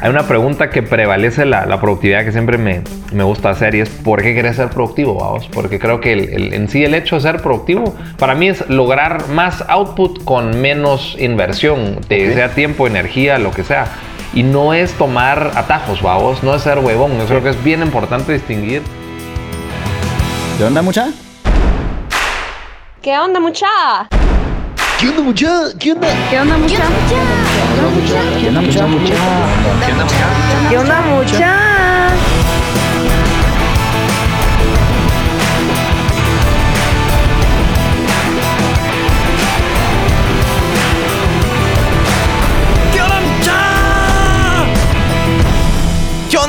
hay una pregunta que prevalece la, la productividad que siempre me, me, gusta hacer y es ¿por qué querés ser productivo, vamos? Porque creo que el, en sí el hecho de ser productivo para mí es lograr más output con menos inversión, de, sea tiempo, energía, lo que sea. Y no es tomar atajos, vamos, no es ser huevón. Yo creo que es bien importante distinguir. ¿Qué onda, mucha? ¿Qué onda, mucha? ¿Qué onda, mucha? ¿Qué onda? ¿Qué onda, mucha? ¿Qué onda, mucha? ¿Qué onda, mucha? ¿Qué onda, mucha? ¿Qué onda, mucha?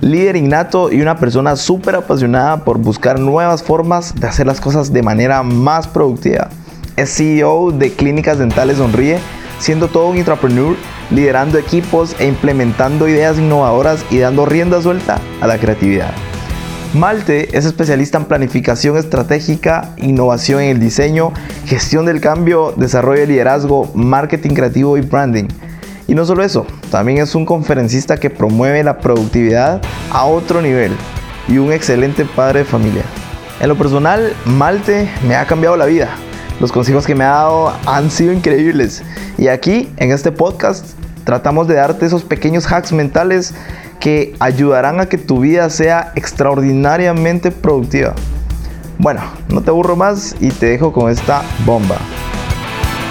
líder innato y una persona súper apasionada por buscar nuevas formas de hacer las cosas de manera más productiva. Es CEO de Clínicas Dentales Sonríe, siendo todo un entrepreneur, liderando equipos e implementando ideas innovadoras y dando rienda suelta a la creatividad. Malte es especialista en planificación estratégica, innovación en el diseño, gestión del cambio, desarrollo de liderazgo, marketing creativo y branding. Y no solo eso, también es un conferencista que promueve la productividad a otro nivel y un excelente padre de familia. En lo personal, Malte me ha cambiado la vida. Los consejos que me ha dado han sido increíbles. Y aquí, en este podcast, tratamos de darte esos pequeños hacks mentales que ayudarán a que tu vida sea extraordinariamente productiva. Bueno, no te aburro más y te dejo con esta bomba.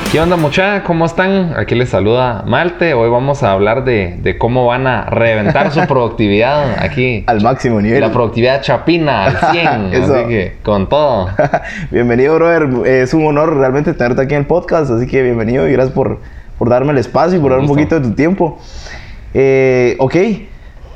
¿Qué onda mucha? ¿Cómo están? Aquí les saluda Malte. Hoy vamos a hablar de, cómo van a reventar su productividad aquí. Al máximo nivel. La productividad chapina al 100. así que con todo. bienvenido, brother. Es un honor realmente tenerte aquí en el podcast. Así que bienvenido y gracias por, por darme el espacio y por dar un poquito de tu tiempo. Eh, ok.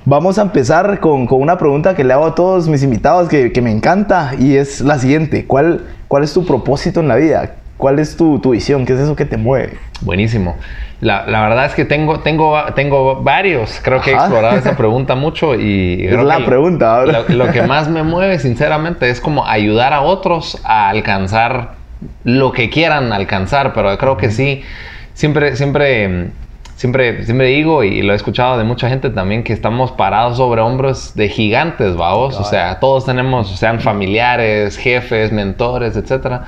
Vamos a empezar con, una pregunta que le hago a todos mis invitados que, que me encanta y es la siguiente. ¿Cuál, ¿Cuál es tu propósito en la vida? ¿Cuál es tu, tu, visión? ¿Qué es eso que te mueve? Buenísimo. La, la, verdad es que tengo, tengo, tengo varios. Creo que he explorado esa pregunta mucho y... Es la pregunta ahora. Lo, lo, que más me mueve, sinceramente, es como ayudar a otros a alcanzar lo que quieran alcanzar. Pero creo que sí, siempre, siempre siempre, siempre digo, y lo he escuchado de mucha gente también, que estamos parados sobre hombros de gigantes, vamos. O sea, todos tenemos, sean familiares, jefes, mentores, etc.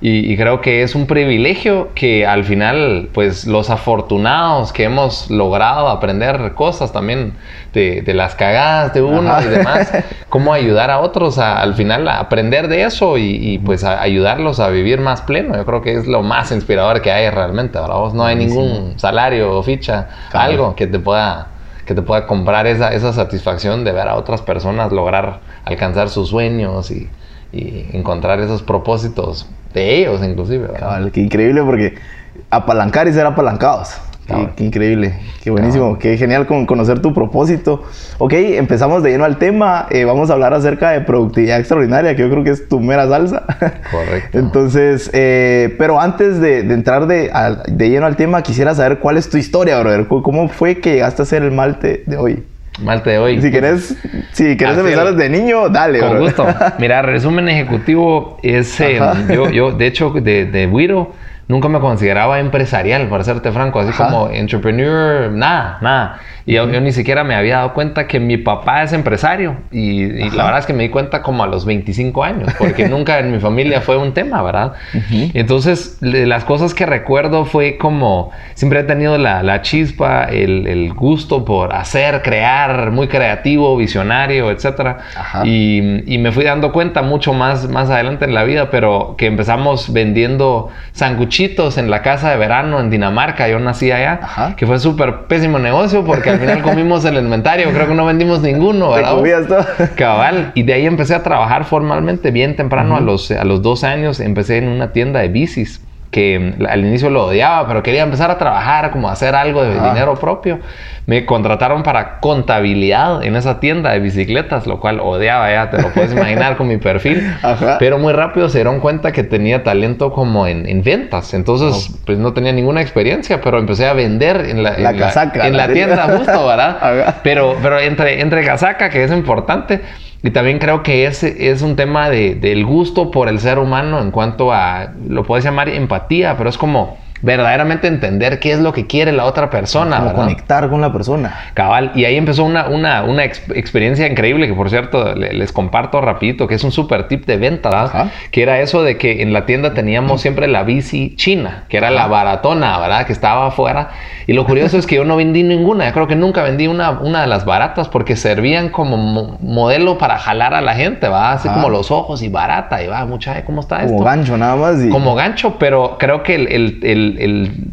Y, y, creo que es un privilegio que al final, pues los afortunados que hemos logrado aprender cosas también de, de las cagadas de uno y demás, cómo ayudar a otros a, al final a aprender de eso y, y pues a ayudarlos a vivir más pleno. Yo creo que es lo más inspirador que hay realmente, ¿verdad? No hay ningún salario algo que te pueda que te pueda comprar esa, esa satisfacción de ver a otras personas lograr alcanzar sus sueños y, encontrar esos propósitos de ellos inclusive. qué increíble porque apalancar y ser apalancados. Qué, increíble, qué buenísimo, qué genial con conocer tu propósito. Ok, empezamos de lleno al tema. Eh, vamos a hablar acerca de productividad extraordinaria, que yo creo que es tu mera salsa. Correcto. Entonces, eh, pero antes de, entrar de, de, lleno al tema, quisiera saber cuál es tu historia, brother. ¿Cómo fue que llegaste a ser el malte de hoy? Malte de hoy. Si querés, si querés empezar desde niño, dale. Con gusto. Mira, resumen ejecutivo es, eh, yo, yo, de hecho, de, de Wiro, nunca me consideraba empresarial, para serte franco, así como entrepreneur, nada, nada. Y yo, ni siquiera me había dado cuenta que mi papá es empresario. Y, la verdad es que me di cuenta como a los 25 años, porque nunca en mi familia fue un tema, ¿verdad? Entonces, las cosas que recuerdo fue como, siempre he tenido la, chispa, el, gusto por hacer, crear, muy creativo, visionario, etc. Y, y, me fui dando cuenta mucho más, más adelante en la vida, pero que empezamos vendiendo sanguchitos en la casa de verano en Dinamarca, yo nací allá, que fue súper pésimo negocio porque al final comimos el inventario, creo que no vendimos ninguno, ¿verdad? Cabal. Y de ahí empecé a trabajar formalmente bien temprano, a, los, a los 12 años, empecé en una tienda de bicis que al inicio lo odiaba, pero quería empezar a trabajar, como hacer algo de dinero propio. Me contrataron para contabilidad en esa tienda de bicicletas, lo cual odiaba, ya te lo puedes imaginar con mi perfil. Pero muy rápido se dieron cuenta que tenía talento como en, ventas. Entonces, pues no tenía ninguna experiencia, pero empecé a vender en la, en la, tienda justo, ¿verdad? Pero, pero entre, entre casaca, que es importante, y también creo que ese es un tema de, del gusto por el ser humano en cuanto a, lo puedes llamar empatía, pero es como verdaderamente entender qué es lo que quiere la otra persona. Como conectar con la persona. Cabal. Y ahí empezó una, una, una experiencia increíble que, por cierto, les comparto rapidito, que es un super tip de venta, ¿verdad? Que era eso de que en la tienda teníamos siempre la bici china, que era la baratona, ¿verdad? Que estaba afuera. Y lo curioso es que yo no vendí ninguna. Yo creo que nunca vendí una, una de las baratas porque servían como modelo para jalar a la gente, ¿va? Así como los ojos y barata. Y va, mucha, ¿cómo está esto? Como gancho nada más. Como gancho, pero creo que el el,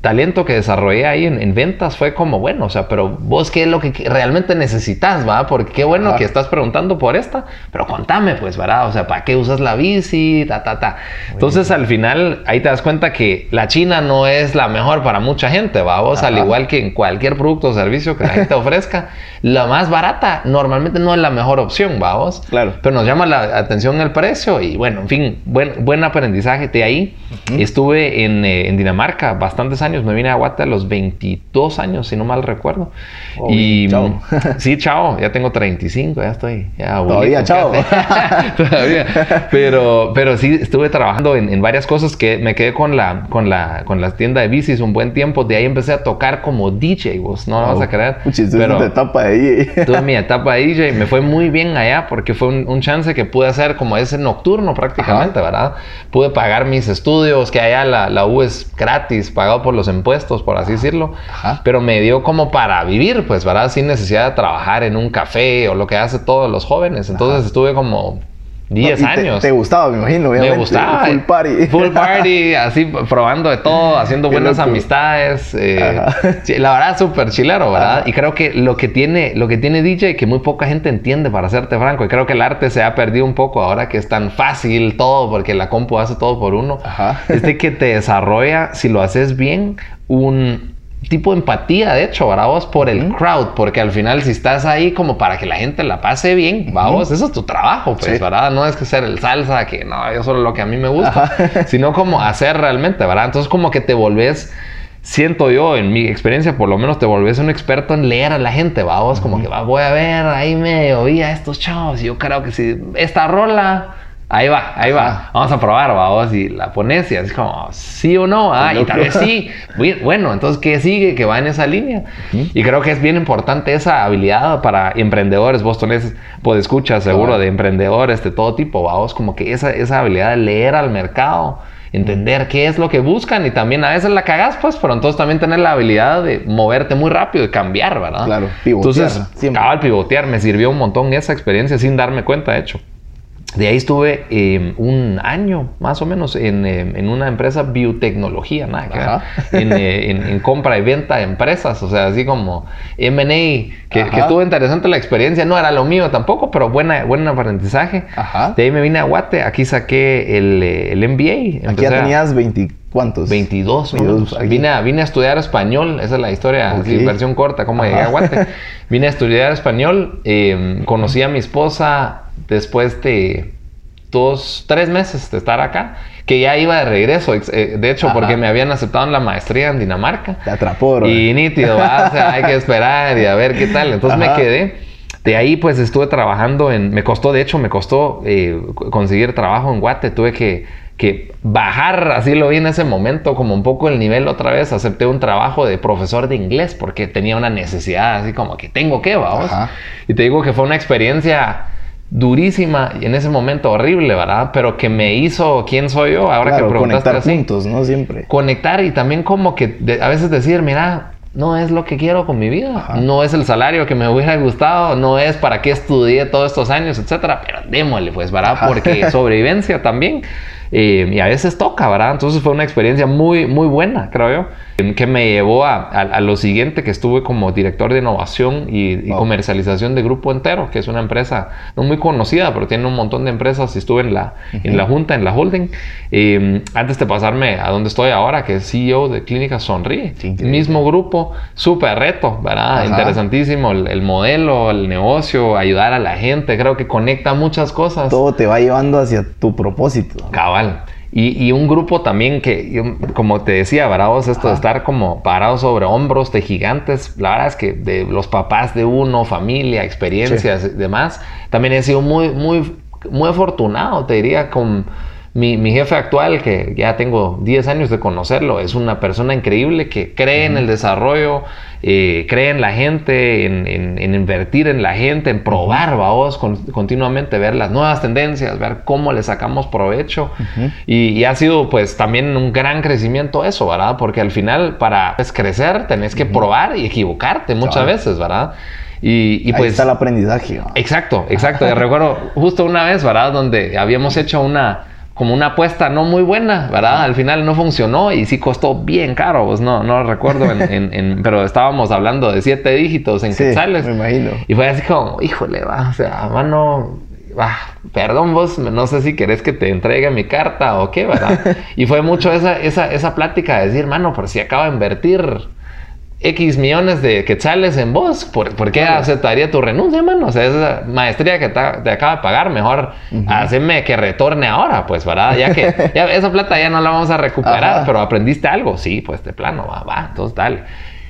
talento que desarrollé ahí en, ventas fue como, bueno, o sea, pero vos qué es lo que realmente necesitas, ¿va? Porque qué bueno que estás preguntando por esta, pero contame, pues, ¿verdad? O sea, ¿para qué usas la bici? Ta, ta, ta. Entonces, al final, ahí te das cuenta que la China no es la mejor para mucha gente, ¿va? Vos, al igual que en cualquier producto o servicio que la gente ofrezca, la más barata normalmente no es la mejor opción, ¿va? Vos? Claro. Pero nos llama la atención el precio y, bueno, en fin, buen, buen aprendizaje de ahí. Estuve en, eh, en Dinamarca bastantes años. Me vine a Guate a los 22 años, si no mal recuerdo. Oh, y chao. sí, chao, ya tengo 35, ya estoy. Todavía, chao. Todavía. Pero, pero sí, estuve trabajando en, varias cosas que me quedé con la, con, la, con la tienda de bicis un buen tiempo. De ahí empecé a tocar como DJ, vos no lo vas a creer. pero tu etapa de DJ. tuve mi etapa de DJ. Me fue muy bien allá porque fue un, chance que pude hacer como ese nocturno prácticamente, ¿verdad? Pude pagar mis estudios, que allá la, la U es gratis pagado por los impuestos, por así decirlo. Pero me dio como para vivir, pues, ¿verdad? Sin necesidad de trabajar en un café o lo que hace todos los jóvenes. Entonces estuve como 10 años. Te, gustaba, me imagino, Me gustaba. Full party. Full party, así probando de todo, haciendo buenas amistades. Eh, la verdad, súper chilero, ¿verdad? Y creo que lo que tiene, lo que tiene DJ, que muy poca gente entiende, para serte franco, y creo que el arte se ha perdido un poco ahora que es tan fácil todo, porque la compu hace todo por uno. Es de que te desarrolla, si lo haces bien, un, tipo de empatía, de hecho, ¿verdad? Vos por el crowd, porque al final si estás ahí como para que la gente la pase bien, vamos, eso es tu trabajo, pues, ¿verdad? No es que ser el salsa, que no, yo solo lo que a mí me gusta, sino como hacer realmente, ¿verdad? Entonces como que te volvés siento yo, en mi experiencia, por lo menos te volvés un experto en leer a la gente, vamos, como que va, voy a ver, ahí me oía estos chavos, y yo creo que si esta rola Ahí va, ahí va. Vamos a probar, vamos. Y la pones y así como, sí o no. Ah, y tal vez sí. Bueno, entonces, ¿qué sigue? Que va en esa línea. Y creo que es bien importante esa habilidad para emprendedores. Vos tenés, pues escuchas seguro de emprendedores de todo tipo, vamos. Como que esa, esa habilidad de leer al mercado entender qué es lo que buscan y también a veces la cagas, pues, pero entonces también tener la habilidad de moverte muy rápido y cambiar, ¿verdad? Claro, pivotear. Entonces, al pivotear me sirvió un montón esa experiencia sin darme cuenta, de hecho. De ahí estuve em, un año más o menos en, em, una empresa biotecnología, nada eh, en, compra y venta de empresas, o sea, así como MA, que, estuvo interesante la experiencia, no era lo mío tampoco, pero buena, buen aprendizaje. De ahí me vine a Guate, aquí saqué el, el MBA. Aquí ya tenías 20 ¿Cuántos? 22. vine, a, vine a estudiar español, esa es la historia, versión corta, cómo llegué a Guate. vine a estudiar español, em, conocí a mi esposa después de dos, tres meses de estar acá, que ya iba de regreso, eh, de hecho, porque me habían aceptado en la maestría en Dinamarca. Te atrapó, Y nítido, hay que esperar y a ver qué tal. Entonces me quedé. De ahí pues estuve trabajando en, me costó, de hecho me costó eh, conseguir trabajo en Guate, tuve que, que, bajar, así lo vi en ese momento, como un poco el nivel otra vez, acepté un trabajo de profesor de inglés porque tenía una necesidad, así como que tengo que, vamos. Y te digo que fue una experiencia durísima y en ese momento horrible, ¿verdad? Pero que me hizo quién soy yo, ahora que preguntaste conectar juntos, ¿no? Siempre. Conectar y también como que a veces decir, mira, no es lo que quiero con mi vida. No es el salario que me hubiera gustado, no es para qué estudié todos estos años, etcétera. Pero démosle, pues, ¿verdad? Porque sobrevivencia también. Eh, y a veces toca, ¿verdad? Entonces fue una experiencia muy, muy buena, creo yo que me llevó a, lo siguiente, que estuve como director de innovación y, comercialización de Grupo Entero, que es una empresa no muy conocida, pero tiene un montón de empresas y estuve en la, en la junta, en la holding. Eh, antes de pasarme a donde estoy ahora, que es CEO de Clínica Sonríe. Mismo grupo, súper reto, ¿verdad? Interesantísimo el, el, modelo, el negocio, ayudar a la gente, creo que conecta muchas cosas. Todo te va llevando hacia tu propósito. Cabal. Y, un grupo también que, como te decía, bravos, esto de estar como parados sobre hombros de gigantes, la verdad es que de los papás de uno, familia, experiencias y demás, también he sido muy, muy, muy afortunado, te diría, con mi, mi, jefe actual, que ya tengo 10 años de conocerlo, es una persona increíble que cree en el desarrollo, eh, cree en la gente, en, en, invertir en la gente, en probar, vamos, continuamente ver las nuevas tendencias, ver cómo le sacamos provecho. y, ha sido pues también un gran crecimiento eso, ¿verdad? Porque al final para pues, crecer tenés que probar y equivocarte muchas veces, ¿verdad? Y, y, pues... Ahí está el aprendizaje. Exacto, exacto. recuerdo justo una vez, ¿verdad? Donde habíamos hecho una como una apuesta no muy buena, ¿verdad? Al final no funcionó y sí costó bien caro, pues no, no recuerdo, en, pero estábamos hablando de siete dígitos en sí, quetzales. me imagino. Y fue así como, híjole, va, o sea, mano, va, perdón vos, no sé si querés que te entregue mi carta o qué, ¿verdad? y fue mucho esa, esa, esa plática de decir, mano, pero si acabo de invertir X millones de quetzales en vos, ¿por, qué aceptaría tu renuncia, mano? O sea, esa maestría que te, acaba de pagar, mejor uh que retorne ahora, pues, ¿verdad? Ya que esa plata ya no la vamos a recuperar, pero aprendiste algo, sí, pues de plano, va, va, entonces dale.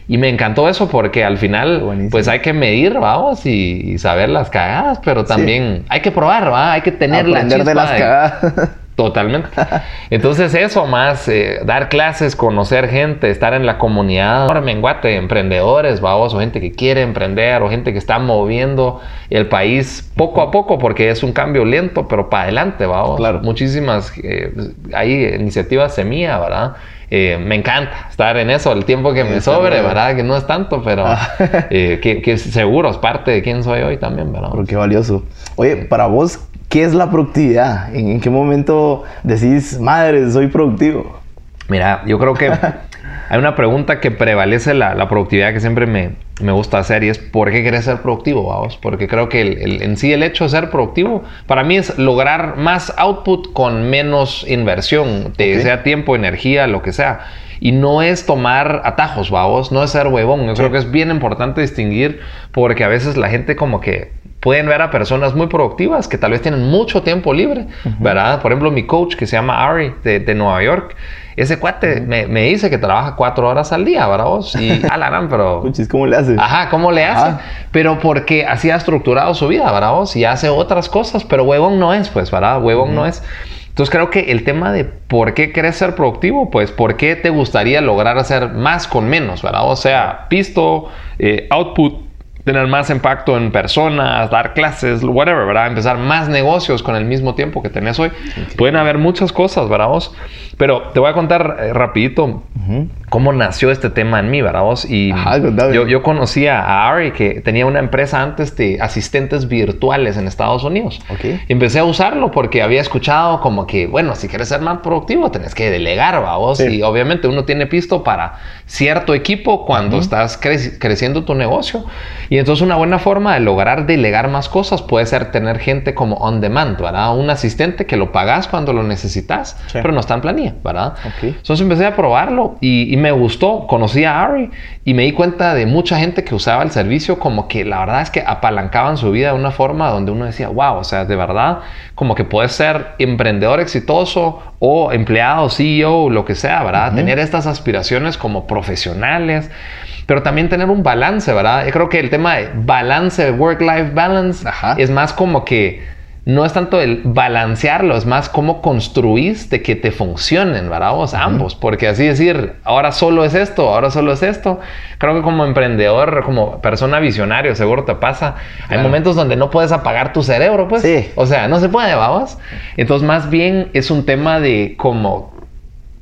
Y me encantó eso porque al final, pues hay que medir, vamos, y, saber las cagadas, pero también hay que probar, ¿va? Hay que tener la chispa de las cagadas. Totalmente. Entonces eso más, eh, dar clases, conocer gente, estar en la comunidad, menguate, emprendedores, vamos, o gente que quiere emprender, o gente que está moviendo el país poco a poco, porque es un cambio lento, pero para adelante, vamos. Claro. Muchísimas, eh, hay iniciativas semilla, ¿verdad? Eh, me encanta estar en eso, el tiempo que me sobre, ¿verdad? Que no es tanto, pero ah. que, que, seguro es parte de quién soy hoy también, ¿verdad? Pero qué valioso. Oye, para vos, ¿Qué es la productividad? ¿En, qué momento decís, madre, soy productivo? Mira, yo creo que hay una pregunta que prevalece la, productividad que siempre me, me, gusta hacer y es ¿por qué querés ser productivo, vamos? Porque creo que el, en sí el hecho de ser productivo para mí es lograr más output con menos inversión, sea tiempo, energía, lo que sea. Y no es tomar atajos, vamos, no es ser huevón. Yo creo que es bien importante distinguir porque a veces la gente como que pueden ver a personas muy productivas que tal vez tienen mucho tiempo libre, ¿verdad? Por ejemplo, mi coach que se llama Ari de, Nueva York, ese cuate me, dice que trabaja cuatro horas al día, ¿verdad vos? Y alarán, pero... ¿cómo le hace? Ajá, ¿cómo le hace? Pero porque así ha estructurado su vida, ¿verdad vos? Y hace otras cosas, pero huevón no es, pues, ¿verdad? Huevón no es. Entonces creo que el tema de por qué querés ser productivo, pues por qué te gustaría lograr hacer más con menos, ¿verdad? O sea, pisto, eh, output, tener más impacto en personas, dar clases, whatever, ¿verdad? Empezar más negocios con el mismo tiempo que tenés hoy. Pueden haber muchas cosas, ¿verdad? Vos? Pero te voy a contar eh, rapidito cómo nació este tema en mí, ¿verdad? Vos? Y yo, yo conocí a Ari que tenía una empresa antes de asistentes virtuales en Estados Unidos. Okay. Empecé a usarlo porque había escuchado como que, bueno, si quieres ser más productivo, tenés que delegar, ¿verdad? Vos? Y obviamente uno tiene pisto para cierto equipo cuando estás creciendo tu negocio. Y entonces una buena forma de lograr delegar más cosas puede ser tener gente como on demand, ¿verdad? Un asistente que lo pagas cuando lo necesitas, pero no está en planilla, ¿verdad? Entonces empecé a probarlo y, me gustó. Conocí a Ari y me di cuenta de mucha gente que usaba el servicio como que la verdad es que apalancaban su vida de una forma donde uno decía, wow, o sea, de verdad, como que puedes ser emprendedor exitoso o empleado, CEO, lo que sea, ¿verdad? Tener estas aspiraciones como profesionales pero también tener un balance, ¿verdad? Yo creo que el tema de balance, work-life balance, es más como que no es tanto el balancearlo, es más cómo construís de que te funcionen, ¿verdad? Vos ambos, porque así decir, ahora solo es esto, ahora solo es esto. Creo que como emprendedor, como persona visionario, seguro te pasa. Hay momentos donde no puedes apagar tu cerebro, pues. Sí. O sea, no se puede, vamos. Entonces, más bien es un tema de como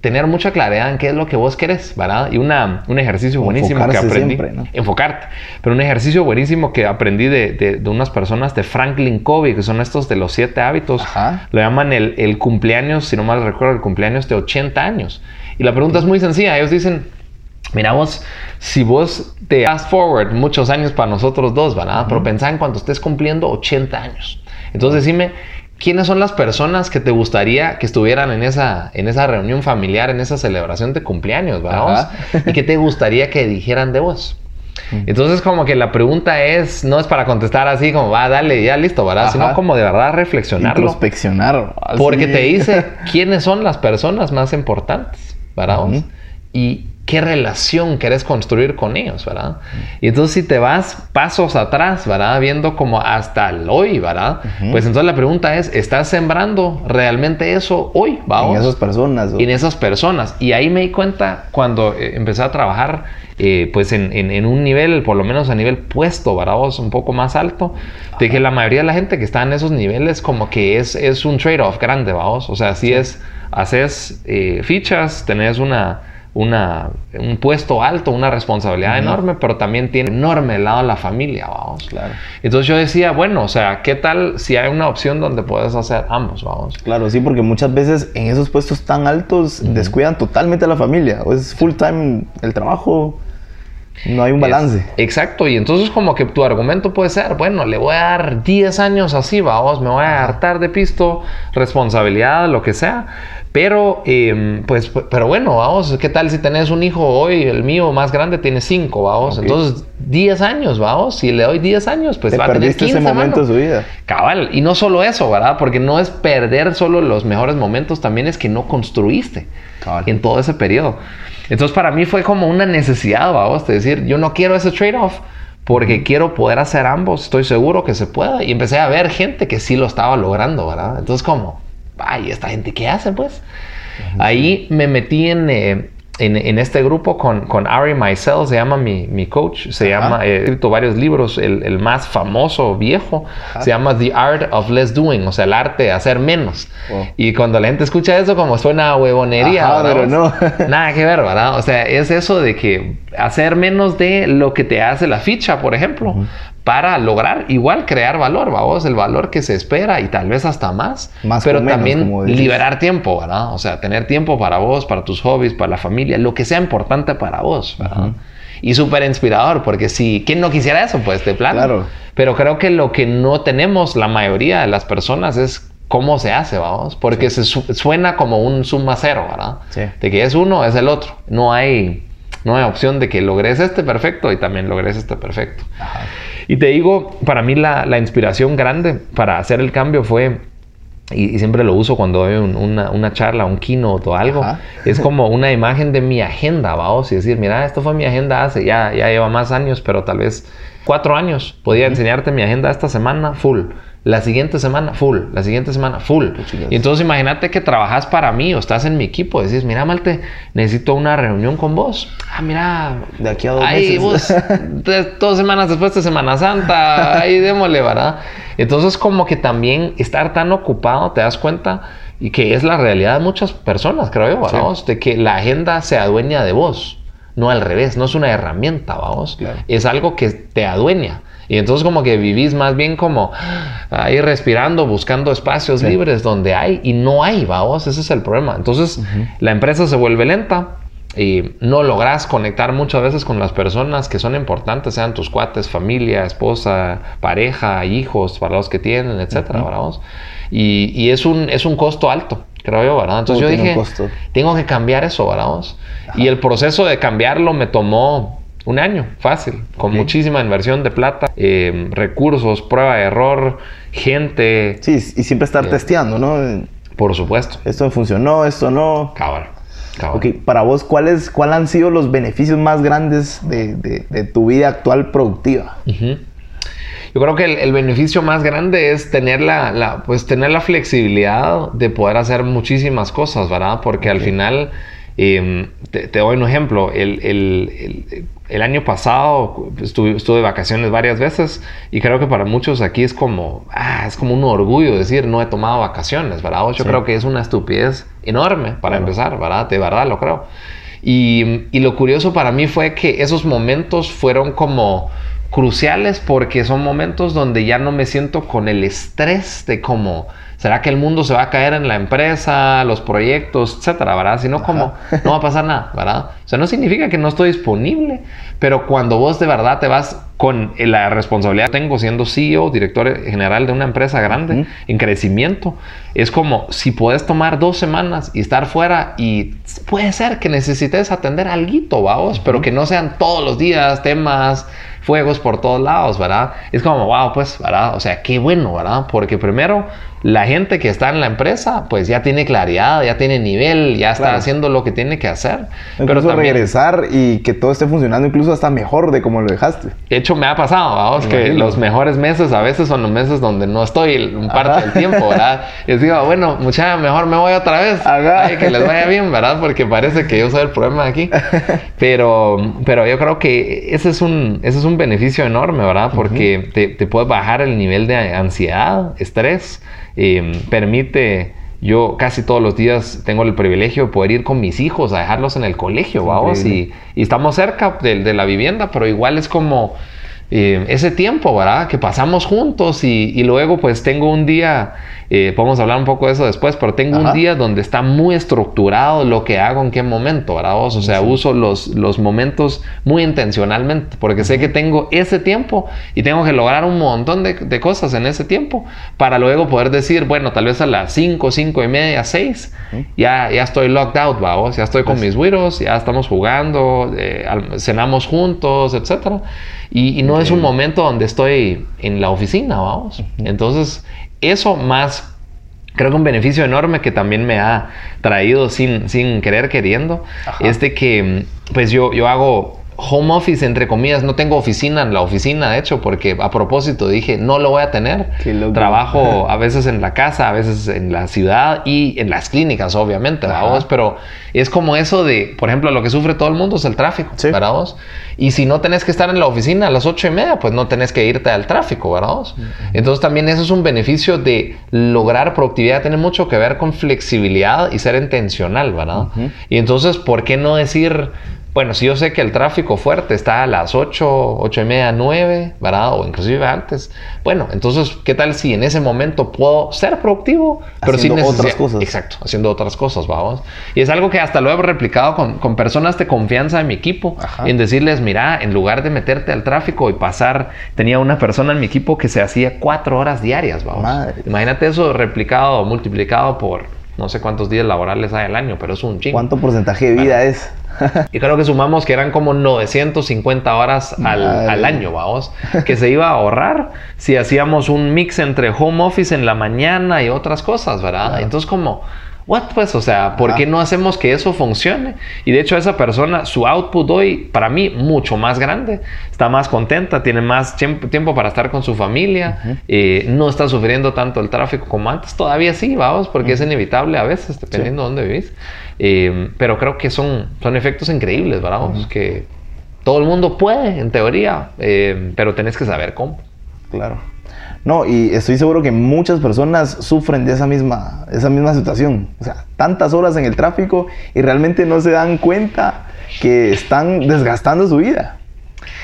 tener mucha claridad en qué es lo que vos querés, ¿verdad? Y una, un ejercicio buenísimo que aprendí. Siempre, ¿no? Enfocarte. Pero un ejercicio buenísimo que aprendí de, de, de, unas personas de Franklin Covey, que son estos de los siete hábitos. Ajá. Lo llaman el, el, cumpleaños, si no mal recuerdo, el cumpleaños de 80 años. Y la pregunta es muy sencilla. Ellos dicen, mira vos, si vos te fast forward muchos años para nosotros dos, ¿verdad? Pero pensá en cuando estés cumpliendo 80 años. Entonces decime, ¿quiénes son las personas que te gustaría que estuvieran en esa, en esa reunión familiar, en esa celebración de cumpleaños, ¿verdad? y qué te gustaría que dijeran de vos. Entonces, como que la pregunta es, no es para contestar así como, va, dale, ya listo, ¿verdad? Ajá. Sino como de verdad reflexionarlo. Introspeccionar. así. Porque te dice quiénes son las personas más importantes, ¿verdad? Y qué relación querés construir con ellos, ¿verdad? Y entonces si te vas pasos atrás, ¿verdad? Viendo como hasta el hoy, ¿verdad? Pues entonces la pregunta es, ¿estás sembrando realmente eso hoy, En vamos? esas personas. ¿o? en esas personas. Y ahí me di cuenta cuando eh, empecé a trabajar, eh, pues en, en- en un nivel, por lo menos a nivel puesto, ¿verdad? Vos, un poco más alto, de que la mayoría de la gente que está en esos niveles como que es, es un trade-off grande, vamos. O sea, si es, haces eh, fichas, tenés una... Una, un puesto alto, una responsabilidad enorme, pero también tiene enorme el lado de la familia, vamos. Claro. Entonces yo decía, bueno, o sea, ¿qué tal si hay una opción donde puedes hacer ambos, vamos? Claro, sí, porque muchas veces en esos puestos tan altos descuidan totalmente a la familia. O es full time el trabajo, no hay un balance. Es- exacto, y entonces como que tu argumento puede ser, bueno, le voy a dar 10 años así, vamos, me voy a hartar de pisto, responsabilidad, lo que sea, pero eh, pues, pero bueno, vamos, ¿qué tal si tenés un hijo hoy, el mío más grande tiene 5, vamos, Ok. entonces 10 años, vamos, si le doy 10 años, pues Te va a tener perdiste 15, ese momento de su vida. Cabal, y no solo eso, ¿verdad? Porque no es perder solo los mejores momentos, también es que no construiste Cabal. en todo ese periodo. Entonces para mí fue como una necesidad, vamos, de decir, yo no quiero ese trade-off porque quiero poder hacer ambos, estoy seguro que se pueda. Y empecé a ver gente que sí lo estaba logrando, ¿verdad? Entonces como, ay, ¿esta gente qué hace pues? Ahí me metí en, eh, en, en este grupo con, con Ari Maisel, se llama mi, mi coach, se Ajá. llama, eh, he escrito varios libros, el, el más famoso, viejo, se llama The Art of Less Doing, o sea, el arte de hacer menos. Wow. Y cuando la gente escucha eso, como suena a huevonería, Ajá, pero no. Nada que ver, ¿verdad? O sea, es eso de que hacer menos de lo que te hace la ficha, por ejemplo, para lograr igual crear valor, vamos, el valor que se espera y tal vez hasta más, Más pero menos, también liberar tiempo, ¿verdad? O sea, tener tiempo para vos, para tus hobbies, para la familia, lo que sea importante para vos, ¿verdad? Y súper inspirador, porque si, ¿quién no quisiera eso? Pues de plano. Claro. Pero creo que lo que no tenemos la mayoría de las personas es cómo se hace, vamos, porque se su- suena como un suma cero, ¿verdad? Sí. De que es uno, es el otro. No hay, no hay opción de que logres este perfecto y también logres este perfecto. Y te digo, para mí la, la inspiración grande para hacer el cambio fue, y, y siempre lo uso cuando doy un- una, una charla, un keynote o algo, Ajá. es como una imagen de mi agenda, vamos, y decir, mira, esto fue mi agenda hace, ya, ya lleva más años, pero tal vez cuatro años. Podía enseñarte mi agenda esta semana, full. La siguiente semana, full. La siguiente semana, full. Puchilas. Y entonces imagínate que trabajas para mí o estás en mi equipo. Decís, mira, Malte, necesito una reunión con vos. Ah, mira. De aquí a dos ahí meses. vos, dos semanas después de Semana Santa, ahí démosle, ¿verdad? Entonces como que también estar tan ocupado, te das cuenta, y que es la realidad de muchas personas, creo yo, Sí. ¿vamos? De que la agenda se adueña de vos. No al revés, no es una herramienta, vamos. Claro. Es algo que te adueña. Y entonces como que vivís más bien como ahí respirando, buscando espacios Sí. libres donde hay y no hay, vamos. Ese es el problema. Entonces la empresa se vuelve lenta y no logras conectar muchas veces con las personas que son importantes, sean tus cuates, familia, esposa, pareja, hijos, para los que tienen, etcétera, ¿verdad? Y, y es, un, es un costo alto, creo yo, ¿verdad? Entonces yo dije, tengo que cambiar eso, ¿verdad? Y el proceso de cambiarlo me tomó un año, fácil, con muchísima inversión de plata, eh, recursos, prueba de error, gente, Sí, y siempre estar testeando, ¿no? por supuesto. Esto funcionó, esto no. Cabal. cabal. Ok, para vos, ¿cuáles cuál han sido los beneficios más grandes de, de- de tu vida actual productiva? Yo creo que el, el beneficio más grande es tener la, la, pues tener la flexibilidad de poder hacer muchísimas cosas, ¿verdad? Porque al final Em, te, doy un ejemplo. El, el, el, año pasado estuve, estuve, de vacaciones varias veces y creo que para muchos aquí es como, ah, es como un orgullo decir no he tomado vacaciones, ¿verdad? Yo creo que es una estupidez enorme para empezar, ¿verdad? De verdad lo creo. Y, y lo curioso para mí fue que esos momentos fueron como cruciales porque son momentos donde ya no me siento con el estrés de cómo ¿Será que el mundo se va a caer en la empresa, los proyectos, etcétera, verdad? Si no, como no va a pasar nada, ¿verdad? O sea, no significa que no estoy disponible, pero cuando vos de verdad te vas con la responsabilidad que tengo siendo CEO, director general de una empresa grande, en crecimiento, es como si puedes tomar dos semanas y estar fuera y puede ser que necesites atender algo, vamos, pero que no sean todos los días temas fuegos por todos lados, ¿verdad? Es como, wow, pues, ¿verdad? O sea, qué bueno, ¿verdad? Porque primero, la gente que está en la empresa, pues ya tiene claridad, ya tiene nivel, ya está haciendo lo que tiene que hacer. Incluso pero regresar y que todo esté funcionando incluso hasta mejor de como lo dejaste. De hecho, me ha pasado, vamos, que los mejores meses a veces son los meses donde no estoy un parte del tiempo, ¿verdad? Y digo, bueno, mucha mejor me voy otra vez. Ay, que les vaya bien, ¿verdad? Porque parece que yo soy el problema aquí. Pero, pero yo creo que ese es un, ese es un beneficio enorme, ¿verdad? Porque te, te puede bajar el nivel de ansiedad, estrés Permite, yo casi todos los días tengo el privilegio de poder ir con mis hijos a dejarlos en el colegio, vamos, y, estamos cerca de, la vivienda, pero igual es como eh, ese tiempo, ¿verdad? Que pasamos juntos y, luego pues tengo un día, eh, podemos hablar un poco de eso después, pero tengo un día donde está muy estructurado lo que hago en qué momento, ¿verdad? O sea, uso los, los momentos muy intencionalmente porque sé que tengo ese tiempo y tengo que lograr un montón de, cosas en ese tiempo para luego poder decir, bueno, tal vez a las 5, 5 y media, 6, ya, ya estoy locked out, ¿verdad? Ya estoy con pues mis güiros, ya estamos jugando, eh, cenamos juntos, etcétera. Y, no es un momento donde estoy en la oficina, vamos. Entonces, eso más, creo que un beneficio enorme que también me ha traído sin, sin querer queriendo, es de que, pues yo, yo hago home office, entre comillas, no tengo oficina en la oficina, de hecho, porque a propósito dije, no lo voy a tener. Trabajo a veces en la casa, a veces en la ciudad y en las clínicas, obviamente, vos? Pero es como eso de, por ejemplo, lo que sufre todo el mundo es el tráfico, ¿verdad vos? Y si no tenés que estar en la oficina a las ocho y media, pues no tenés que irte al tráfico, ¿verdad vos? Entonces también eso es un beneficio de lograr productividad, tiene mucho que ver con flexibilidad y ser intencional, ¿verdad? Y entonces, ¿por qué no decir bueno, si yo sé que el tráfico fuerte está a las 8, 8 y media, 9, ¿verdad? O inclusive antes. Bueno, entonces, ¿qué tal si en ese momento puedo ser productivo? Pero haciendo otras cosas. Exacto, haciendo otras cosas, vamos. Y es algo que hasta lo he replicado con, con personas de confianza de mi equipo. En decirles, mira, en lugar de meterte al tráfico y pasar, tenía una persona en mi equipo que se hacía cuatro horas diarias, vamos. Madre. Imagínate eso replicado, multiplicado por no sé cuántos días laborales hay al año, pero es un chingo. ¿Cuánto porcentaje de vida es? y creo que sumamos que eran como 950 horas al, año, vamos, que se iba a ahorrar si hacíamos un mix entre home office en la mañana y otras cosas, ¿verdad? Entonces como what pues, o sea, ¿por qué no hacemos que eso funcione? Y de hecho esa persona, su output hoy, para mí, mucho más grande. Está más contenta, tiene más tiempo para estar con su familia, eh, no está sufriendo tanto el tráfico como antes. Todavía sí, vamos, porque es inevitable a veces, dependiendo de dónde vivís. Eh, pero creo que son, son efectos increíbles, ¿verdad? Que todo el mundo puede, en teoría, eh, pero tenés que saber cómo. Claro. No, y estoy seguro que muchas personas sufren de esa misma, esa misma situación. O sea, tantas horas en el tráfico y realmente no se dan cuenta que están desgastando su vida.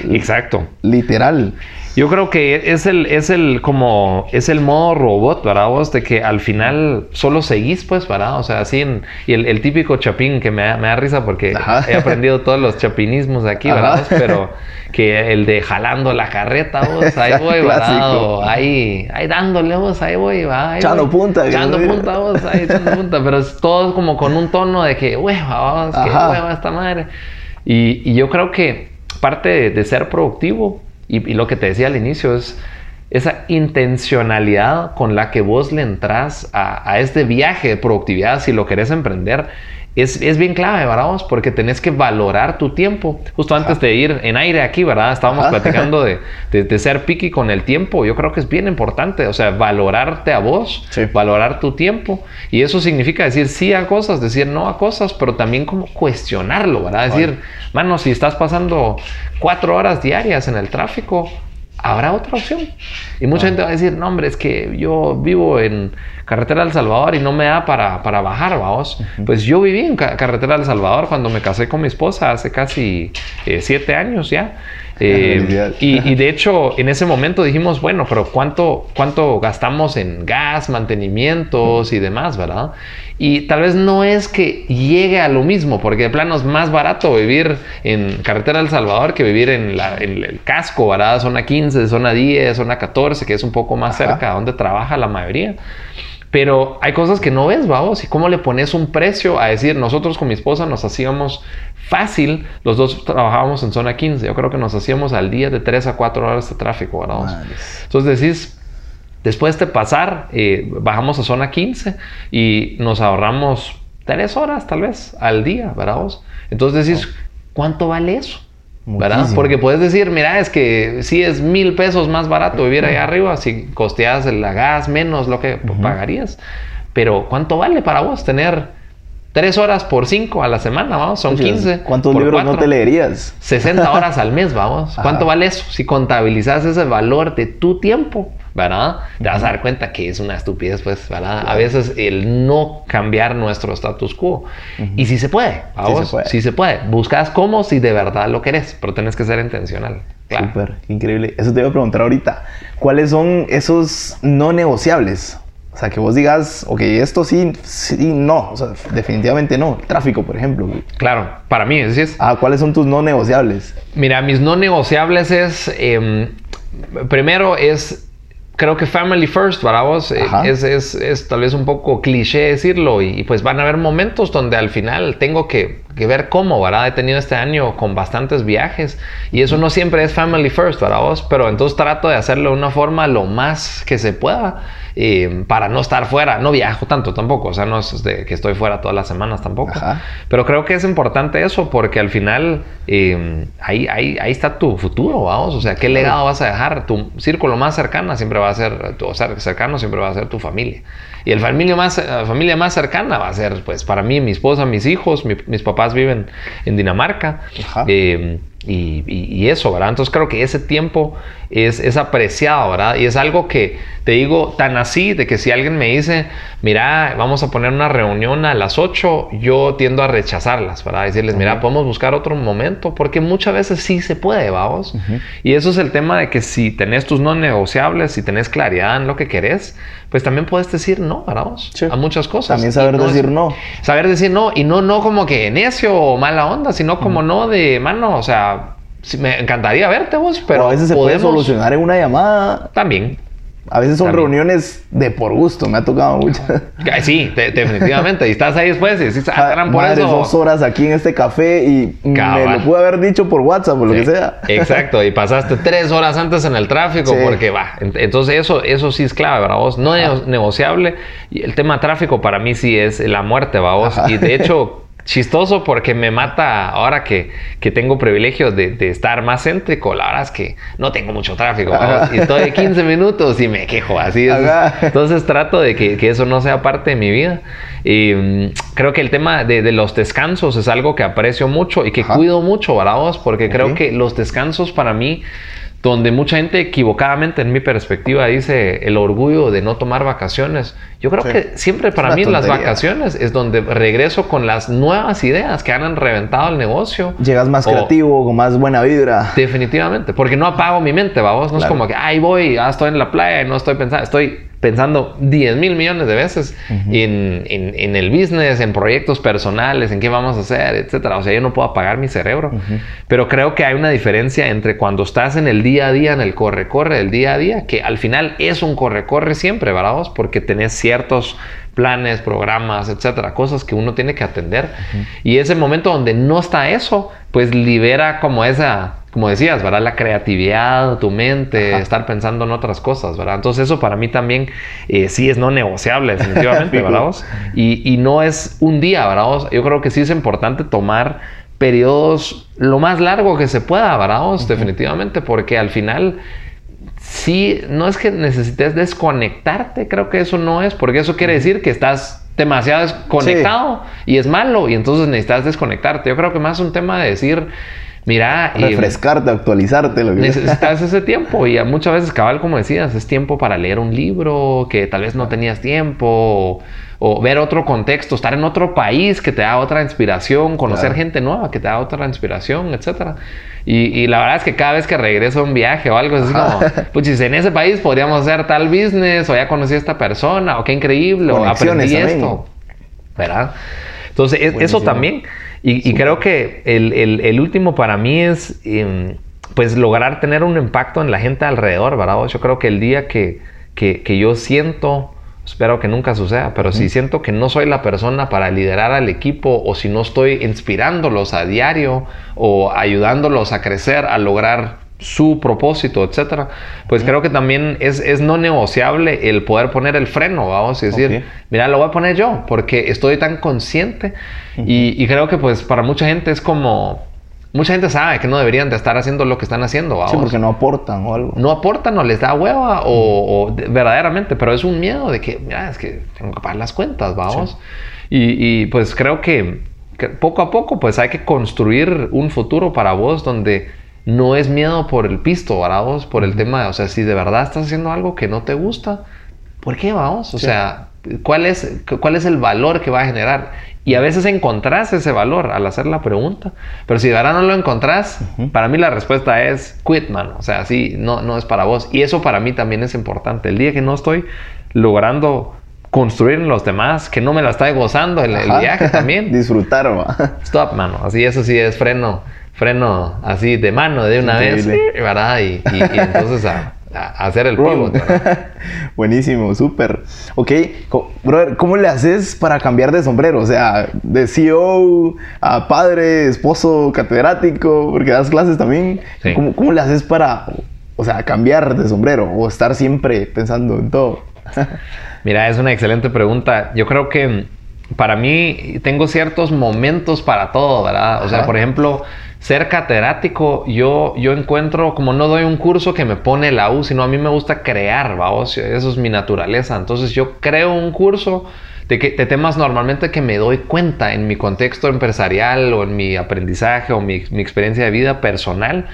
Exacto. Literal. Yo creo que es el, es el como, es el modo robot, ¿verdad? Vos, de que al final solo seguís, pues, ¿verdad? O sea, así en, y el, típico chapín que me da, me da risa porque he aprendido todos los chapinismos aquí, ¿verdad? Pero que el de jalando la carreta, vos, ahí voy, ¿verdad? Ahí, ahí dándole, vos, ahí voy, va. echando punta. Echando punta, vos, ahí echando punta, pero es todo como con un tono de que, hueva, vos, que hueva esta madre. Y, y yo creo que parte de ser productivo. Y, lo que te decía al inicio es esa intencionalidad con la que vos le entras a, este viaje de productividad, si lo querés emprender, es, es bien clave, ¿verdad? vos? Porque tenés que valorar tu tiempo. Justo antes de ir en aire aquí, ¿verdad? Estábamos Ajá. platicando de, de- de ser picky con el tiempo. Yo creo que es bien importante, o sea, valorarte a vos, Sí. valorar tu tiempo. Y eso significa decir sí a cosas, decir no a cosas, pero también como cuestionarlo, ¿verdad? Decir, mano, si estás pasando cuatro horas diarias en el tráfico, habrá otra opción. Y mucha gente va a decir, no, hombre, es que yo vivo en carretera del Salvador y no me da para, para bajar, vamos. Pues yo viví en ca- carretera del Salvador cuando me casé con mi esposa hace casi eh, siete años ya. Eh, Felicidades. y, y de hecho, en ese momento dijimos, bueno, pero ¿cuánto, cuánto gastamos en gas, mantenimientos y demás, verdad? Y tal vez no es que llegue a lo mismo, porque de plano es más barato vivir en carretera del Salvador que vivir en, la- en el casco, ¿verdad? Zona 15, zona 10, zona 14, que es un poco más Ajá. cerca, donde trabaja la mayoría. Pero hay cosas que no ves, vamos, y cómo le pones un precio a decir, nosotros con mi esposa nos hacíamos fácil, los dos trabajábamos en zona 15, yo creo que nos hacíamos al día de 3 a 4 horas de tráfico, ¿verdad? Entonces decís, después de pasar, eh, bajamos a zona 15 y nos ahorramos 3 horas tal vez al día, ¿verdad? vos? Entonces decís, ¿cuánto vale eso? ¿Verdad? Muchísimo. Porque puedes decir, mira, es que sí es mil pesos más barato vivir allá arriba si costeas la gas menos lo que pagarías. Pero ¿cuánto vale para vos tener tres horas por cinco a la semana? Vamos, son 15. ¿Cuántos libros no te leerías? 60 horas al mes, vamos. Ajá. ¿Cuánto vale eso? Si contabilizas ese valor de tu tiempo, ¿verdad? Te vas a dar cuenta que es una estupidez, pues, ¿verdad? A veces el no cambiar nuestro status quo. Y si se puede, vamos. se puede. Si se puede. Buscas cómo si de verdad lo querés, pero tienes que ser intencional. Claro. Súper, increíble. Eso te iba a preguntar ahorita. ¿Cuáles son esos no negociables? O sea, que vos digas, ok, esto sí, sí, no. O sea, definitivamente no. El tráfico, por ejemplo. Claro, para mí, es Ah, ¿cuáles son tus no negociables? Mira, mis no negociables es, em, primero es, creo que family first, para vos, eh, es, es, es tal vez un poco cliché decirlo y, y pues van a haber momentos donde al final tengo que, que ver cómo, ¿verdad? He tenido este año con bastantes viajes y eso no siempre es family first, para vos, pero entonces trato de hacerlo de una forma lo más que se pueda eh, para no estar fuera. No viajo tanto tampoco, o sea, no es de que estoy fuera todas las semanas tampoco. Ajá. Pero creo que es importante eso porque al final eh, ahí, ahí, ahí está tu futuro, vamos. O sea, ¿qué legado vas a dejar? Tu círculo más cercano siempre va a ser, tu cer- cercano siempre va a ser tu familia. Y el familia más, la familia más cercana va a ser, pues, para mí, mi esposa, mis hijos, mi- mis papás viven en Dinamarca. Ajá. Eh, y, y- y eso, ¿verdad? Entonces creo que ese tiempo es, es apreciado, ¿verdad? Y es algo que te digo tan así, de que si alguien me dice, mira, vamos a poner una reunión a las 8, yo tiendo a rechazarlas, ¿verdad? Decirles, mira, podemos buscar otro momento, porque muchas veces sí se puede, vamos. Y eso es el tema de que si tenés tus no negociables, si tenés claridad en lo que querés, pues también puedes decir no, ¿verdad? vos? Sí. A muchas cosas. También saber no es- decir no. Saber decir no, y no, no como que necio o mala onda, sino como no de mano, o sea, sí, me encantaría verte vos, pero Pero a veces se puede podemos- solucionar en una llamada. También. A veces son También. reuniones de por gusto. Me ha tocado mucho. Ah, Sí, de- definitivamente. Y estás ahí después y decís, ah, gran por Madre, eso. dos horas aquí en este café y me Cabal. lo pude haber dicho por WhatsApp o lo que Sí, sea. Exacto, y pasaste tres horas antes en el tráfico Sí. porque va. ent- Entonces eso, eso sí es clave, ¿verdad vos? No es negociable. Y el tema tráfico para mí sí es la muerte, ¿va vos? Ajá. Y de hecho, chistoso porque me mata ahora que, que tengo privilegio de, de estar más céntrico. La verdad es que no tengo mucho tráfico. Y estoy 15 minutos y me quejo, así es. Entonces trato de que, que eso no sea parte de mi vida. Y mm, creo que el tema de, de los descansos es algo que aprecio mucho y que Ajá. cuido mucho, ¿verdad vos? Porque creo que los descansos para mí, donde mucha gente equivocadamente en mi perspectiva dice el orgullo de no tomar vacaciones, yo creo Sí. que siempre para mí las vacaciones es donde regreso con las nuevas ideas que han reventado el negocio. Llegas más O- creativo, con más buena vibra. Definitivamente, porque no apago mi mente, vamos. No Claro. es como que, ay, voy, ah, estoy en la playa y no estoy pensando. Estoy pensando 10 mil millones de veces en, en- en el business, en proyectos personales, en qué vamos a hacer, etcétera. O sea, yo no puedo apagar mi cerebro. Pero creo que hay una diferencia entre cuando estás en el día a día, en el corre-corre del día a día, que al final es un corre-corre siempre, ¿verdad? vos? Porque tenés ciertos planes, programas, etcétera, cosas que uno tiene que atender. Y ese momento donde no está eso, pues libera como esa, como decías, ¿verdad? La creatividad, tu mente, estar pensando en otras cosas, ¿verdad? Entonces eso para mí también eh, sí es no negociable, definitivamente, ¿verdad? Y, y, no es un día, ¿verdad? Yo creo que sí es importante tomar periodos lo más largo que se pueda, ¿verdad? Definitivamente, porque al final sí, no es que necesites desconectarte, creo que eso no es, porque eso quiere decir que estás demasiado desconectado y es malo y entonces necesitas desconectarte. Yo creo que más un tema de decir, mira... Refrescarte, actualizarte. Lo que necesitas ese tiempo y muchas veces, cabal, como decías, es tiempo para leer un libro que tal vez no tenías tiempo o, ver otro contexto, estar en otro país que te da otra inspiración, conocer gente nueva que te da otra inspiración, etcétera. Y, la verdad es que cada vez que regreso a un viaje o algo, es como, pues en ese país podríamos hacer tal business, o ya conocí a esta persona, o qué increíble, o aprendí esto. ¿Verdad? Entonces, eso también. Y, creo que el, último para mí es, em, pues, lograr tener un impacto en la gente alrededor, ¿verdad? Yo creo que el día que, que, que yo siento Espero que nunca suceda, pero si siento que no soy la persona para liderar al equipo o si no estoy inspirándolos a diario o ayudándolos a crecer, a lograr su propósito, etcétera, pues creo que también es, no negociable el poder poner el freno, vamos a decir, mira, lo voy a poner yo, porque estoy tan consciente y, y, creo que pues para mucha gente es como, Mucha gente sabe que no deberían de estar haciendo lo que están haciendo. Sí, porque no aportan o algo. No aportan o les da hueva o, verdaderamente, pero es un miedo de que, mira, es que tengo que pagar las cuentas, vamos. Y, pues creo que, poco a poco pues hay que construir un futuro para vos donde no es miedo por el pisto, vamos, por el tema, o sea, si de verdad estás haciendo algo que no te gusta, ¿por qué vamos? O sea, ¿cuál es, ¿cuál es el valor que va a generar? Y a veces encontrás ese valor al hacer la pregunta. Pero si de verdad no lo encontrás, para mí la respuesta es quit, man. O sea, sí, no, no es para vos. Y eso para mí también es importante. El día que no estoy logrando construir en los demás, que no me la estoy gozando en el viaje también. Disfrutar, man. Stop, mano. Así, eso sí es freno, freno así de mano de una vez, ¿verdad? Y, y, y entonces a, hacer el pivot. Buenísimo, súper. Ok, brother, ¿cómo le haces para cambiar de sombrero? O sea, de CEO a padre, esposo, catedrático, porque das clases también. ¿Cómo, ¿Cómo, le haces para, o sea, cambiar de sombrero o estar siempre pensando en todo? Mira, es una excelente pregunta. Yo creo que para mí tengo ciertos momentos para todo, ¿verdad? O sea, por ejemplo ser catedrático, yo, yo encuentro, como no doy un curso que me pone la U, sino a mí me gusta crear, ¿vamos? Eso es mi naturaleza. Entonces yo creo un curso de, que, de temas normalmente que me doy cuenta en mi contexto empresarial o en mi aprendizaje o mi, mi experiencia de vida personal.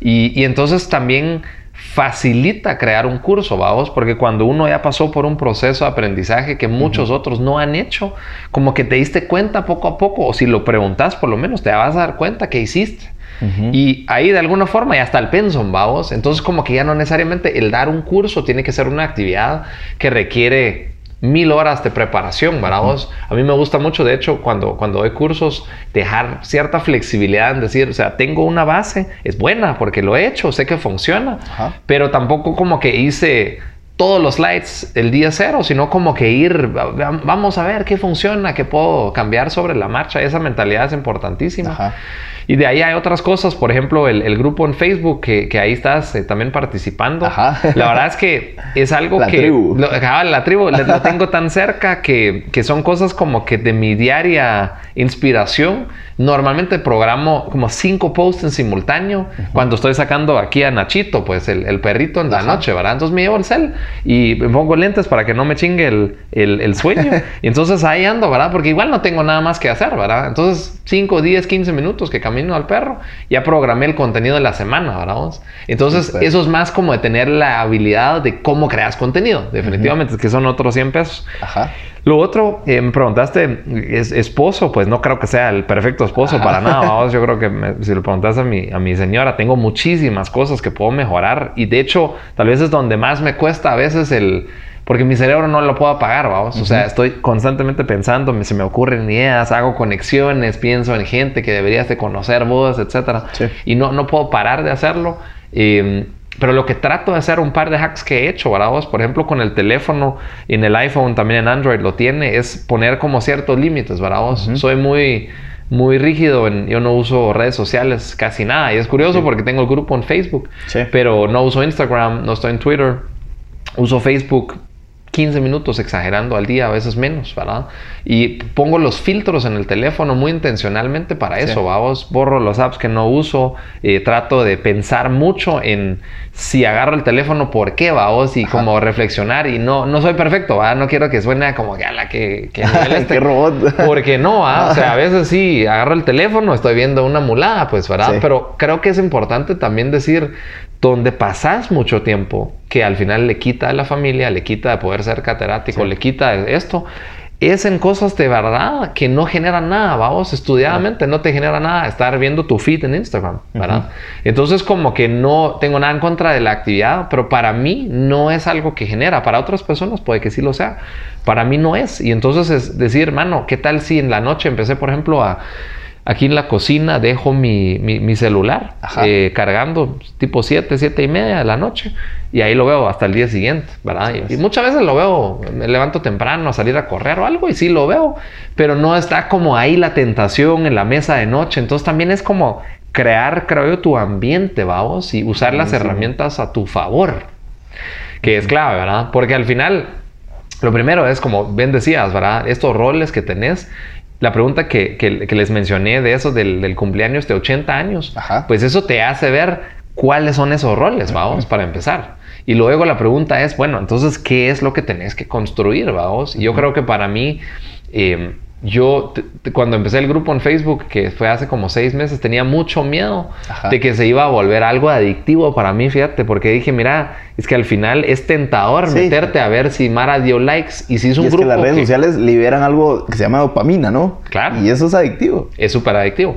Y entonces también facilita crear un curso, vamos, porque cuando uno ya pasó por un proceso de aprendizaje que muchos otros no han hecho, como que te diste cuenta poco a poco, o si lo preguntas por lo menos, te vas a dar cuenta que hiciste. Y ahí de alguna forma ya está el pensum, vamos. Entonces como que ya no necesariamente el dar un curso tiene que ser una actividad que requiere mil horas de preparación, ¿verdad? A mí me gusta mucho, de hecho, cuando, cuando doy cursos, dejar cierta flexibilidad en decir, o sea, tengo una base, es buena porque lo he hecho, sé que funciona, pero tampoco como que hice todos los slides el día cero, sino como que ir, vamos a ver qué funciona, qué puedo cambiar sobre la marcha. Esa mentalidad es importantísima. Y de ahí hay otras cosas, por ejemplo, el, grupo en Facebook, que, que ahí estás eh, también participando. La verdad es que es algo la que... Tribu. la tribu. lo tengo tan cerca que, que, son cosas como que de mi diaria inspiración. Normalmente programo como cinco posts en simultáneo cuando estoy sacando aquí a Nachito, pues el, el perrito en la noche, ¿verdad? Entonces me llevo el cel y me pongo lentes para que no me chingue el, el, el sueño. y entonces ahí ando, ¿verdad? Porque igual no tengo nada más que hacer, ¿verdad? Entonces 5, 10, 15 minutos que camino al perro, ya programé el contenido de la semana, ¿verdad? Entonces, eso es más como de tener la habilidad de cómo creas contenido, definitivamente, que son otros 100 pesos. Ajá. Lo otro, eh, me preguntaste, ¿es esposo? Pues no creo que sea el perfecto esposo para nada. ¿vamos? Yo creo que si le preguntas a mi, a mi señora, tengo muchísimas cosas que puedo mejorar y de hecho, tal vez es donde más me cuesta a veces el porque mi cerebro no lo puedo apagar, vamos. O sea, estoy constantemente pensando, se me ocurren ideas, hago conexiones, pienso en gente que deberías de conocer vos, etc. Y no, no puedo parar de hacerlo. Em, pero lo que trato de hacer, un par de hacks que he hecho, ¿verdad? Vos, por ejemplo, con el teléfono, en el iPhone, también en Android lo tiene, es poner como ciertos límites, ¿verdad? Vos? Soy muy muy rígido. En, yo no uso redes sociales casi nada. Y es curioso porque tengo el grupo en Facebook, Sí. pero no uso Instagram, no estoy en Twitter. Uso Facebook 15 minutos exagerando al día, a veces menos, ¿verdad? Y pongo los filtros en el teléfono muy intencionalmente para Sí. eso, vamos. Borro los apps que no uso, eh, trato de pensar mucho en si agarro el teléfono, ¿por qué, vamos? Y Ajá. como reflexionar. Y no, no soy perfecto, ¿verdad? No quiero que suene como que, ala, que, que nivel este". Qué robot. Porque no, ¿ah? o sea, a veces sí, agarro el teléfono, estoy viendo una mulada, pues, ¿verdad? Sí. Pero creo que es importante también decir, donde pasas mucho tiempo, que al final le quita a la familia, le quita de poder ser catedrático, Sí. le quita de esto, es en cosas de verdad que no generan nada, vamos, estudiadamente no te genera nada estar viendo tu feed en Instagram, ¿verdad? Entonces como que no tengo nada en contra de la actividad, pero para mí no es algo que genera, para otras personas puede que sí lo sea, para mí no es. Y entonces es decir, hermano, ¿qué tal si en la noche empecé, por ejemplo, a... Aquí en la cocina dejo mi, mi- mi celular eh, cargando tipo 7, 7 y media de la noche y ahí lo veo hasta el día siguiente, ¿verdad? Y, y muchas veces lo veo, me levanto temprano a salir a correr o algo y sí lo veo, pero no está como ahí la tentación en la mesa de noche. Entonces también es como crear, creo yo, tu ambiente, vamos, y usar las herramientas a tu favor, que es clave, ¿verdad? Porque al final lo primero es, como bien decías, ¿verdad? Estos roles que tenés. La pregunta que, que- que les mencioné de eso del, del cumpleaños de 80 años, Ajá. pues eso te hace ver cuáles son esos roles, vamos, para empezar. Y luego la pregunta es, bueno, entonces, ¿qué es lo que tenés que construir, vamos? Y yo creo que para mí, eh, yo cuando empecé el grupo en Facebook, que fue hace como seis meses, tenía mucho miedo Ajá. de que se iba a volver algo adictivo para mí, fíjate, porque dije, mira, es que al final es tentador Sí. meterte a ver si Mara dio likes y si es un y es grupo que las redes que sociales liberan algo que se llama dopamina, ¿no? Claro. Y eso es adictivo. es súper adictivo.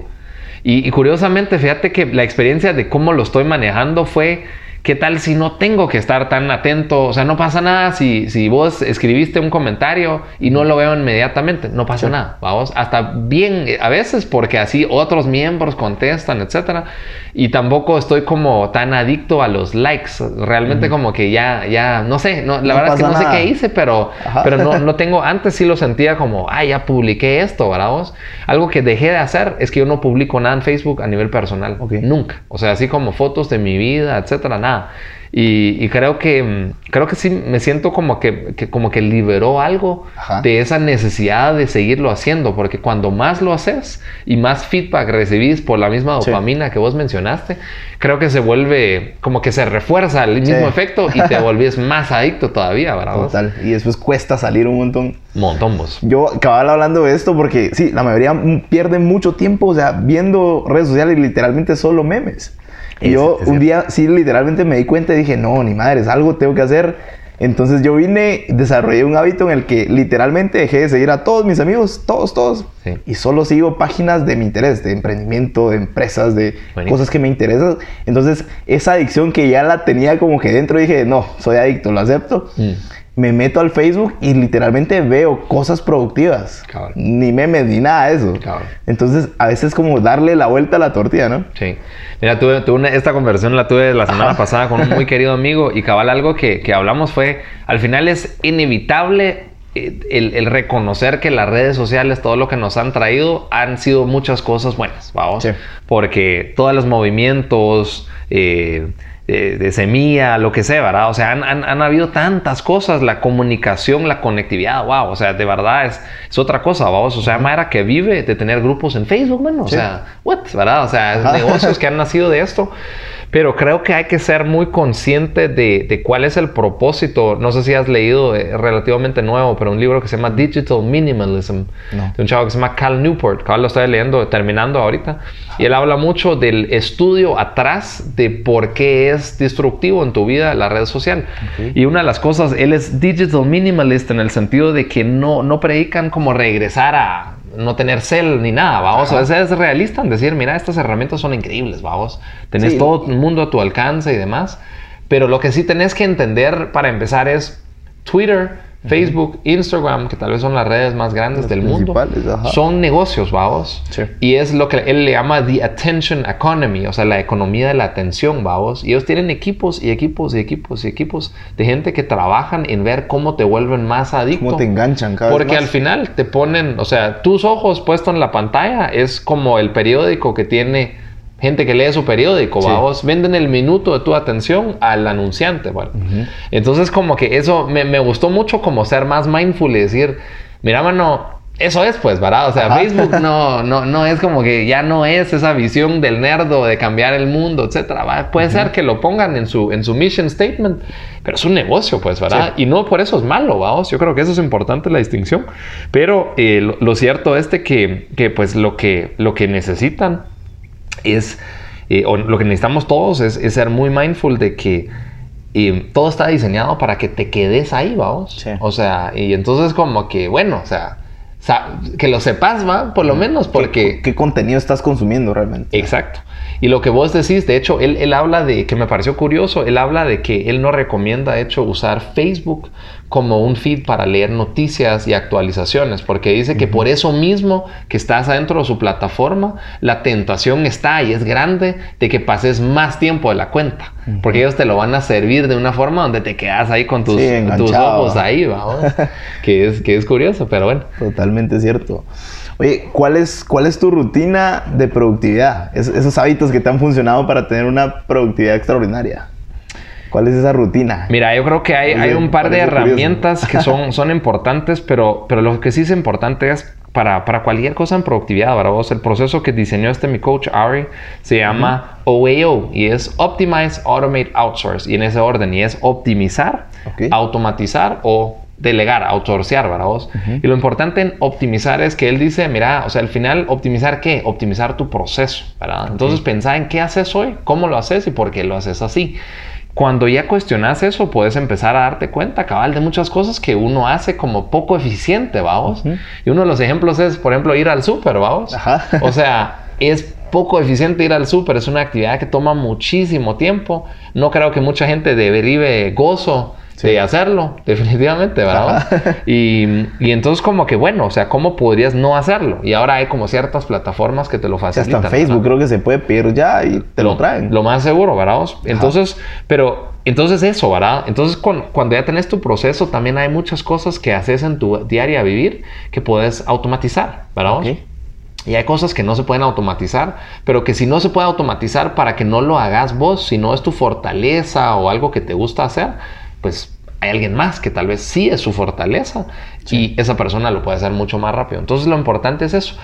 Y, y curiosamente, fíjate que la experiencia de cómo lo estoy manejando fue, ¿qué tal si no tengo que estar tan atento? O sea, no pasa nada si, si vos escribiste un comentario y no lo veo inmediatamente, no pasa Sí. nada, vamos. Hasta bien, eh, a veces porque así otros miembros contestan, etcétera. Y tampoco estoy como tan adicto a los likes. Realmente como que ya, ya, no sé, no, la No verdad es que no sé qué hice, pero, Ajá. pero no, no tengo, antes sí lo sentía como, ah, ya publiqué esto, ¿verdad vos? Algo que dejé de hacer es que yo no publico nada en Facebook a nivel personal. Ok. Nunca. O sea, así como fotos de mi vida, etcétera, nada. Y, y creo que mm, creo que sí me siento como que, que como que liberó algo Ajá. de esa necesidad de seguirlo haciendo, porque cuando más lo haces y más feedback recibís por la misma Sí. dopamina que vos mencionaste, creo que se vuelve como que se refuerza el mismo Sí. efecto y te volvés más adicto todavía, ¿verdad? Total. Y después cuesta salir un montón. Montón vos. Yo cabal hablando de esto porque sí, la mayoría pierde mucho tiempo, o sea, viendo redes sociales y literalmente solo memes. Y yo un día sí literalmente me di cuenta y dije, no, ni madres, algo tengo que hacer. Entonces yo vine, desarrollé un hábito en el que literalmente dejé de seguir a todos mis amigos, todos, todos. Sí. Y solo sigo páginas de mi interés, de emprendimiento, de empresas, de Buenísimo. cosas que me interesan. Entonces esa adicción que ya la tenía como que dentro, dije, no, soy adicto, lo acepto Mm. Me meto al Facebook y literalmente veo cosas productivas. Cabal. Ni memes ni nada de eso. Cabal. Entonces, a veces como darle la vuelta a la tortilla, ¿no? Sí. Mira, tuve, tuve una- esta conversación la tuve la semana Ajá. pasada con un muy querido amigo y cabal algo que, que hablamos fue, al final es inevitable eh, el, el reconocer que las redes sociales, todo lo que nos han traído, han sido muchas cosas buenas, vamos. Sí. Porque todos los movimientos... eh, de, de semilla, lo que sea, ¿verdad? O sea, han, han- han habido tantas cosas, la comunicación, la conectividad, wow, o sea, de verdad es, es otra cosa, vamos, o sea, Mayra que vive de tener grupos en Facebook, bueno, o Sí. sea, what, ¿verdad? O sea, negocios que han nacido de esto. Pero creo que hay que ser muy consciente de, de cuál es el propósito. No sé si has leído eh, relativamente nuevo, pero un libro que se llama Digital Minimalism, No. de un chavo que se llama Cal Newport. Cal lo estoy leyendo, terminando ahorita. Y él habla mucho del estudio atrás de por qué es destructivo en tu vida la red social. Ok. Y una de las cosas, él es digital minimalist en el sentido de que no, no predican como regresar a no tener cel ni nada, vamos. Ajá. A veces es realista en decir, mira, estas herramientas son increíbles, vamos. Tenés Sí. todo el mundo a tu alcance y demás. Pero lo que sí tenés que entender para empezar es Twitter, Facebook, Instagram, que tal vez son las redes más grandes del mundo, ajá. son negocios, vamos. Sí. Y es lo que él le llama the attention economy, o sea, la economía de la atención, vamos. Y ellos tienen equipos y equipos y equipos y equipos de gente que trabajan en ver cómo te vuelven más adicto. Cómo te enganchan cada vez Porque más. al final te ponen, o sea, tus ojos puestos en la pantalla es como el periódico que tiene gente que lee su periódico, Sí. vamos, venden el minuto de tu atención al anunciante, bueno. Entonces como que eso me, me gustó mucho como ser más mindful y decir, mira, mano, eso es pues, ¿verdad? O sea, Ajá. Facebook no, no, no es como que ya no es esa visión del nerdo de cambiar el mundo, etcétera. Puede ser que lo pongan en su, en su mission statement, pero es un negocio, pues, ¿verdad? Y no por eso es malo, vamos. Yo creo que eso es importante la distinción. Pero eh, lo, lo cierto es de que, que, pues lo que, lo que necesitan es, eh, o lo que necesitamos todos es, es ser muy mindful de que eh, todo está diseñado para que te quedes ahí, vamos. Sí. O sea, y entonces como que, bueno, o sea, que lo sepas, va, por lo menos, porque... ¿Qué, qué contenido estás consumiendo realmente? Exacto. Y lo que vos decís, de hecho, él, él habla de, que me pareció curioso, él habla de que él no recomienda, de hecho, usar Facebook como un feed para leer noticias y actualizaciones, porque dice que por eso mismo que estás adentro de su plataforma, la tentación está y es grande de que pases más tiempo de la cuenta, porque ellos te lo van a servir de una forma donde te quedas ahí con tus, Sí, tus ojos ahí, vamos. que, es, que es curioso, pero bueno. Totalmente cierto. Oye, ¿cuál es, cuál es tu rutina de productividad? Es- esos hábitos que te han funcionado para tener una productividad extraordinaria. ¿Cuál es esa rutina? Mira, yo creo que hay, hay un par de parece curioso. herramientas que son, son importantes, pero, pero lo que sí es importante es para, para cualquier cosa en productividad, ¿verdad? Vos, el proceso que diseñó este mi coach Ari se llama OAO y es Optimize, Automate, Outsource y en ese orden y es optimizar, Ok. automatizar o delegar, outsourcear, ¿verdad? vos? Y lo importante en optimizar es que él dice, mira, o sea, al final, ¿optimizar qué? Optimizar tu proceso, ¿verdad? Entonces, pensá en qué haces hoy, cómo lo haces y por qué lo haces así. Cuando ya cuestionas eso, puedes empezar a darte cuenta, cabal, de muchas cosas que uno hace como poco eficiente, vamos. Y uno de los ejemplos es, por ejemplo, ir al súper, vamos. Ajá. O sea, es poco eficiente ir al súper, es una actividad que toma muchísimo tiempo. No creo que mucha gente derive gozo Sí. de hacerlo, definitivamente, ¿verdad? Y, y entonces como que, bueno, o sea, ¿cómo podrías no hacerlo? Y ahora hay como ciertas plataformas que te lo facilitan. hasta en Facebook ¿verdad? creo que se puede pedir ya y te lo, traen. Lo más seguro, ¿verdad? Entonces, pero, entonces eso, ¿verdad? Entonces, cuan- cuando ya tenés tu proceso, también hay muchas cosas que haces en tu diaria vivir que puedes automatizar, ¿verdad? Ok. Y hay cosas que no se pueden automatizar, pero que si no se puede automatizar para que no lo hagas vos, si no es tu fortaleza o algo que te gusta hacer, pues hay alguien más que tal vez sí es su fortaleza y esa persona lo puede hacer mucho más rápido. Entonces lo importante es eso.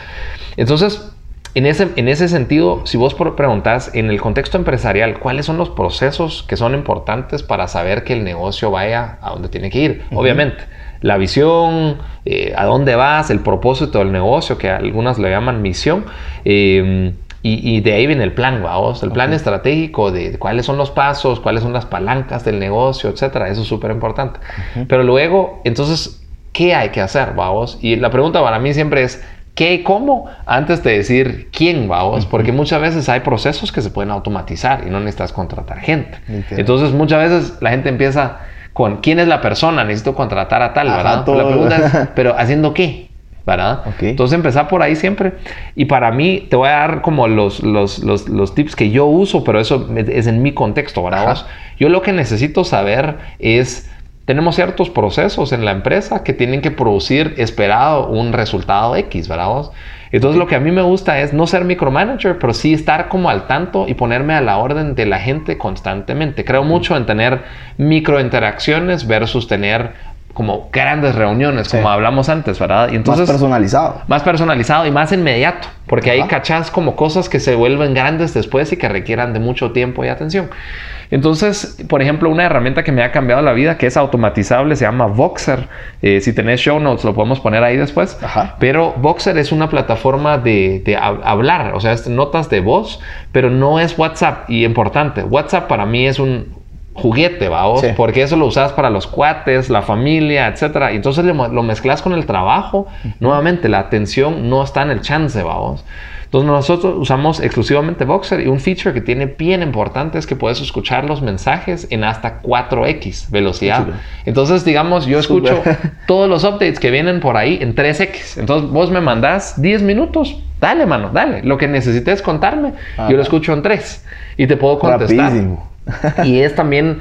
Entonces, en ese, en ese sentido, si vos preguntás en el contexto empresarial, ¿cuáles son los procesos que son importantes para saber que el negocio vaya a donde tiene que ir? Obviamente, la visión, eh, a dónde vas, el propósito del negocio, que algunas le llaman misión, eh, y, y de ahí viene el plan, vamos, el plan estratégico de cuáles son los pasos, cuáles son las palancas del negocio, etcétera. Eso es súper importante. Pero luego, entonces, ¿qué hay que hacer, vamos? Y la pregunta para mí siempre es, ¿qué y cómo? Antes de decir quién, vamos, porque muchas veces hay procesos que se pueden automatizar y no necesitas contratar gente. Literal. Entonces, muchas veces la gente empieza con quién es la persona, necesito contratar a tal, Ajá, ¿verdad? todo. La pregunta es, pero ¿haciendo qué? ¿Verdad? Ok. Entonces empezar por ahí siempre. Y para mí te voy a dar como los, los, los, los tips que yo uso, pero eso es en mi contexto, ¿verdad? Yo lo que necesito saber es, tenemos ciertos procesos en la empresa que tienen que producir esperado un resultado X, ¿verdad? vos? Entonces lo que a mí me gusta es no ser micromanager, pero sí estar como al tanto y ponerme a la orden de la gente constantemente. Creo mucho en tener microinteracciones versus tener como grandes reuniones, Sí. como hablamos antes, ¿verdad? Y entonces, Más personalizado. más personalizado y más inmediato, porque ahí Ajá. cachas como cosas que se vuelven grandes después y que requieran de mucho tiempo y atención. Entonces, por ejemplo, una herramienta que me ha cambiado la vida, que es automatizable, se llama Voxer. Eh, si tenés show notes, lo podemos poner ahí después. Ajá. Pero Voxer es una plataforma de, de hab- hablar, o sea, es notas de voz, pero no es WhatsApp. Y importante, WhatsApp para mí es un juguete, vamos, porque eso lo usas para los cuates, la familia, etcétera. Y entonces lo, mezclas con el trabajo. Nuevamente, la atención no está en el chance, vamos. Entonces nosotros usamos exclusivamente Boxer y un feature que tiene bien importante es que puedes escuchar los mensajes en hasta 4x velocidad. Entonces, digamos, yo escucho todos los updates que vienen por ahí en 3x. Entonces, vos me mandás 10 minutos. Dale, mano, dale. Lo que necesites contarme, yo lo escucho en 3 y te puedo contestar. y es también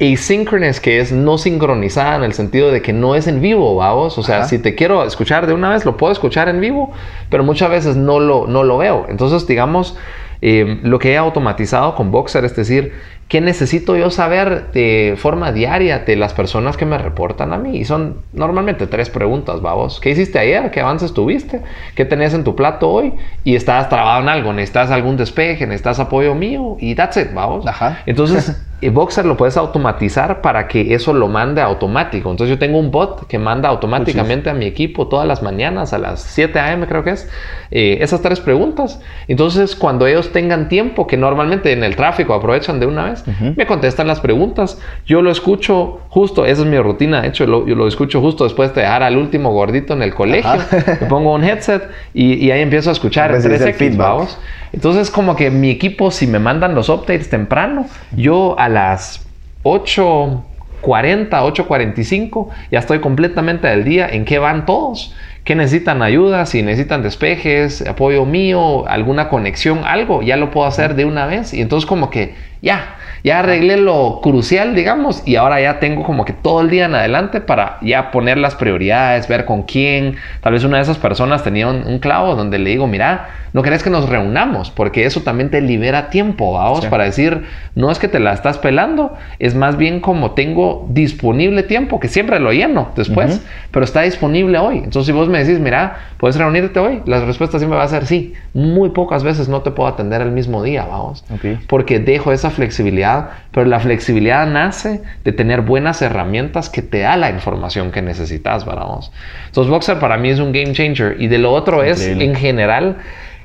asynchronous, que es no sincronizada en el sentido de que no es en vivo, vamos. O sea, si te quiero escuchar de una vez, lo puedo escuchar en vivo, pero muchas veces no lo, no lo veo. Entonces, digamos, eh, lo que he automatizado con Boxer, es decir, ¿qué necesito yo saber de forma diaria de las personas que me reportan a mí? Y son normalmente tres preguntas, vamos. ¿Qué hiciste ayer? ¿Qué avances tuviste? ¿Qué tenés en tu plato hoy? Y estás trabado en algo, necesitas algún despeje, necesitas apoyo mío y that's it, vamos. Ajá. Entonces, Boxer lo puedes automatizar para que eso lo mande automático. Entonces yo tengo un bot que manda automáticamente a mi equipo todas las mañanas a las 7 a.m. creo que es, eh, esas tres preguntas. Entonces cuando ellos tengan tiempo, que normalmente en el tráfico aprovechan de una vez, me contestan las preguntas. Yo lo escucho justo, esa es mi rutina, de hecho yo lo escucho justo después de dejar al último gordito en el colegio. Me pongo un headset y, ahí empiezo a escuchar 3X, vamos. Entonces, como que mi equipo, si me mandan los updates temprano, yo a las 8.40, 8.45, ya estoy completamente al día en qué van todos, qué necesitan ayuda, si necesitan despejes, apoyo mío, alguna conexión, algo, ya lo puedo hacer de una vez. Y entonces como que ya, ya arreglé lo crucial, digamos, y ahora ya tengo como que todo el día en adelante para ya poner las prioridades, ver con quién. Tal vez una de esas personas tenía un, clavo donde le digo, mira, no querés que nos reunamos, porque eso también te libera tiempo, vamos, para decir, no es que te la estás pelando, es más bien como tengo disponible tiempo, que siempre lo lleno después, pero está disponible hoy. Entonces, si vos me decís, mira, puedes reunirte hoy, la respuesta siempre va a ser sí. Muy pocas veces no te puedo atender el mismo día, vamos, porque dejo esa flexibilidad, pero la flexibilidad nace de tener buenas herramientas que te da la información que necesitas, vamos. Entonces, Boxer para mí es un game changer y de lo otro es, en general,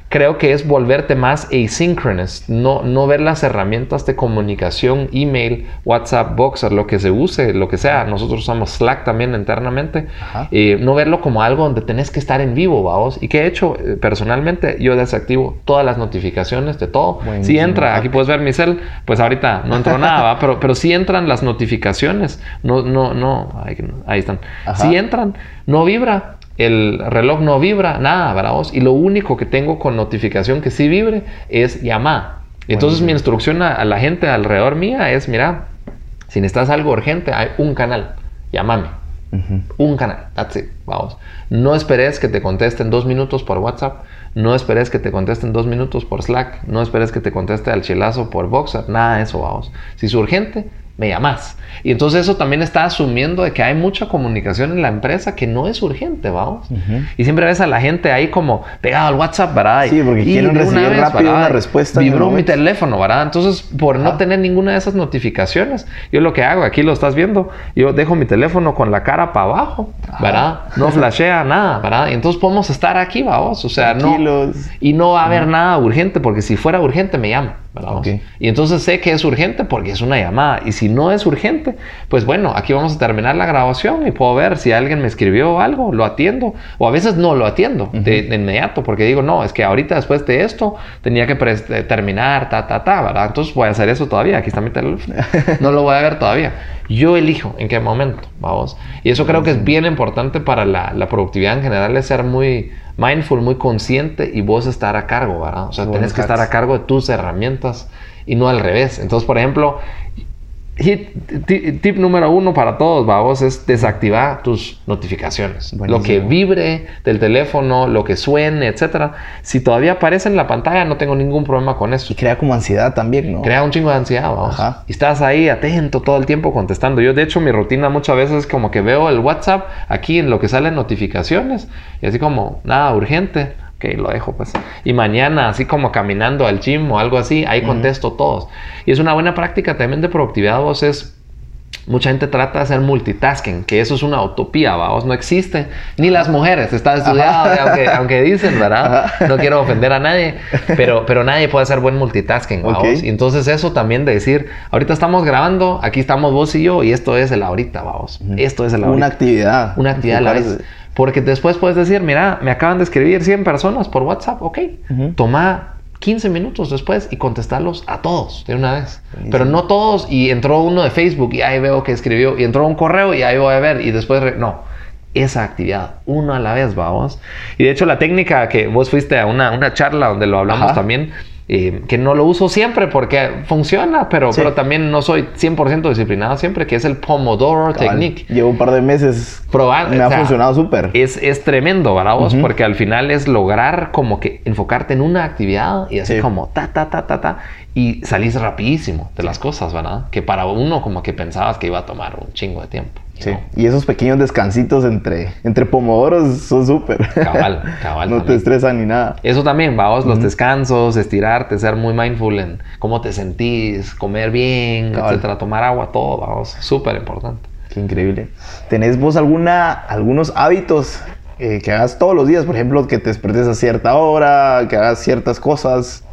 creo que es volverte más asynchronous, no, no ver las herramientas de comunicación, email, WhatsApp, Boxer, lo que se use, lo que sea. Nosotros usamos Slack también internamente. Eh, no verlo como algo donde tenés que estar en vivo, vamos. Y que he hecho eh, personalmente, yo desactivo todas las notificaciones de todo. Si entra, aquí puedes ver mi cel, pues ahorita no entró nada, pero, pero si entran las notificaciones, no, no, no, ahí, están. Si entran, no vibra el reloj no vibra, nada, ¿verdad? Y lo único que tengo con notificación que sí vibre es llamar. Entonces mi instrucción a, la gente alrededor mía es, mira, si necesitas algo urgente, hay un canal, llámame. Un canal, that's it, vamos. No esperes que te contesten dos minutos por WhatsApp, no esperes que te contesten dos minutos por Slack, no esperes que te conteste al chilazo por Boxer, nada de eso, vamos. Si es urgente, me llamas. Y entonces eso también está asumiendo de que hay mucha comunicación en la empresa que no es urgente, vamos. Y siempre ves a la gente ahí como pegado al WhatsApp, ¿verdad? Sí, porque quieren recibir rápido una respuesta. Vibró mi teléfono, ¿verdad? Entonces, por no tener ninguna de esas notificaciones, yo lo que hago, aquí lo estás viendo, yo dejo mi teléfono con la cara para abajo, ¿verdad? No flashea nada, ¿verdad? Y entonces podemos estar aquí, vamos. O sea, no. Y no va a haber nada urgente, porque si fuera urgente me llama. Y entonces sé que es urgente porque es una llamada. Y si no es urgente, pues bueno, aquí vamos a terminar la grabación y puedo ver si alguien me escribió algo, lo atiendo. O a veces no lo atiendo de, inmediato porque digo, no, es que ahorita después de esto tenía que eh, terminar, ta, ta, ta, ¿verdad? Entonces voy a hacer eso todavía. Aquí está mi teléfono. No lo voy a ver todavía. Yo elijo en qué momento, vamos. Y eso creo que es bien importante para la, la productividad en general, es ser muy mindful, muy consciente y vos estar a cargo, ¿verdad? O sea, tenés que estar a cargo de tus herramientas y no al revés. Entonces, por ejemplo, tip, número uno para todos, vamos, es desactivar tus notificaciones. Lo que vibre del teléfono, lo que suene, etcétera. Si todavía aparece en la pantalla, no tengo ningún problema con eso. Y crea como ansiedad también, ¿no? Crea un chingo de ansiedad, vamos. Y estás ahí atento todo el tiempo contestando. Yo, de hecho, mi rutina muchas veces es como que veo el WhatsApp aquí en lo que salen notificaciones y así como, nada, urgente Ok, lo dejo pues. Y mañana, así como caminando al gym o algo así, ahí contesto todos. Y es una buena práctica también de productividad, vos es mucha gente trata de hacer multitasking, que eso es una utopía, vamos, no existe. Ni las mujeres, está estudiado, aunque, aunque, dicen, ¿verdad? No quiero ofender a nadie, pero, pero nadie puede hacer buen multitasking, vamos. Y entonces eso también de decir, ahorita estamos grabando, aquí estamos vos y yo, y esto es el ahorita, vamos. Esto es el ahorita. Una actividad. Una actividad a la vez. Porque después puedes decir, mira, me acaban de escribir 100 personas por WhatsApp, ok, toma 15 minutos después y contestarlos a todos de una vez. Pero no todos y entró uno de Facebook y ahí veo que escribió y entró un correo y ahí voy a ver y después no. Esa actividad, uno a la vez, vamos. Y de hecho la técnica que vos fuiste a una, una charla donde lo hablamos también, eh, que no lo uso siempre porque funciona, pero, pero también no soy 100% disciplinado siempre, que es el Pomodoro Technique. Llevo un par de meses probando. Me ha funcionado súper. Es, es tremendo, ¿verdad vos? Porque al final es lograr como que enfocarte en una actividad y así como ta, ta, ta, ta, ta, y salís rapidísimo de las cosas, ¿verdad? Que para uno como que pensabas que iba a tomar un chingo de tiempo. Sí. Y esos pequeños descansitos entre, entre pomodoros son súper. Cabal, cabal. no te estresan ni nada. Eso también, vamos, los descansos, estirarte, ser muy mindful en cómo te sentís, comer bien, etcétera, tomar agua, todo, vamos, súper importante. Qué increíble. ¿Tenés vos alguna, algunos hábitos eh, que hagas todos los días? Por ejemplo, que te despertes a cierta hora, que hagas ciertas cosas.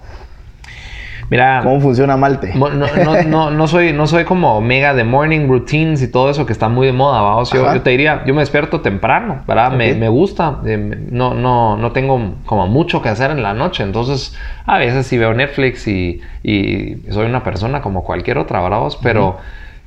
Mira, ¿cómo funciona Malte? No, no, no, soy, no soy como mega de morning routines y todo eso que está muy de moda, vamos. Yo, te diría, yo me despierto temprano, ¿verdad? Me, me, gusta, eh, no, no, no tengo como mucho que hacer en la noche, entonces a veces sí veo Netflix y, y soy una persona como cualquier otra, ¿verdad? Pero...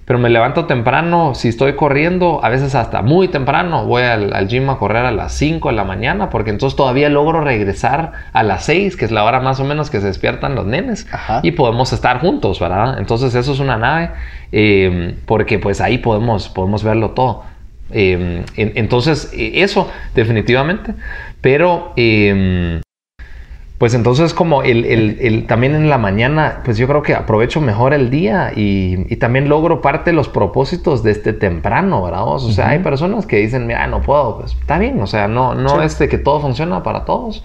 Pero me levanto temprano, si estoy corriendo, a veces hasta muy temprano, voy al, gym a correr a las 5 de la mañana, porque entonces todavía logro regresar a las 6, que es la hora más o menos que se despiertan los nenes, y podemos estar juntos, ¿verdad? Entonces eso es una nave, em, porque pues ahí podemos, podemos verlo todo. Em, entonces, e, eso, definitivamente. Pero em, pues entonces como el, el, el, también en la mañana, pues yo creo que aprovecho mejor el día y, y también logro parte de los propósitos de este temprano, ¿verdad? O sea, hay personas que dicen, mira, no puedo, pues está bien, o sea, no, no es de que todo funciona para todos.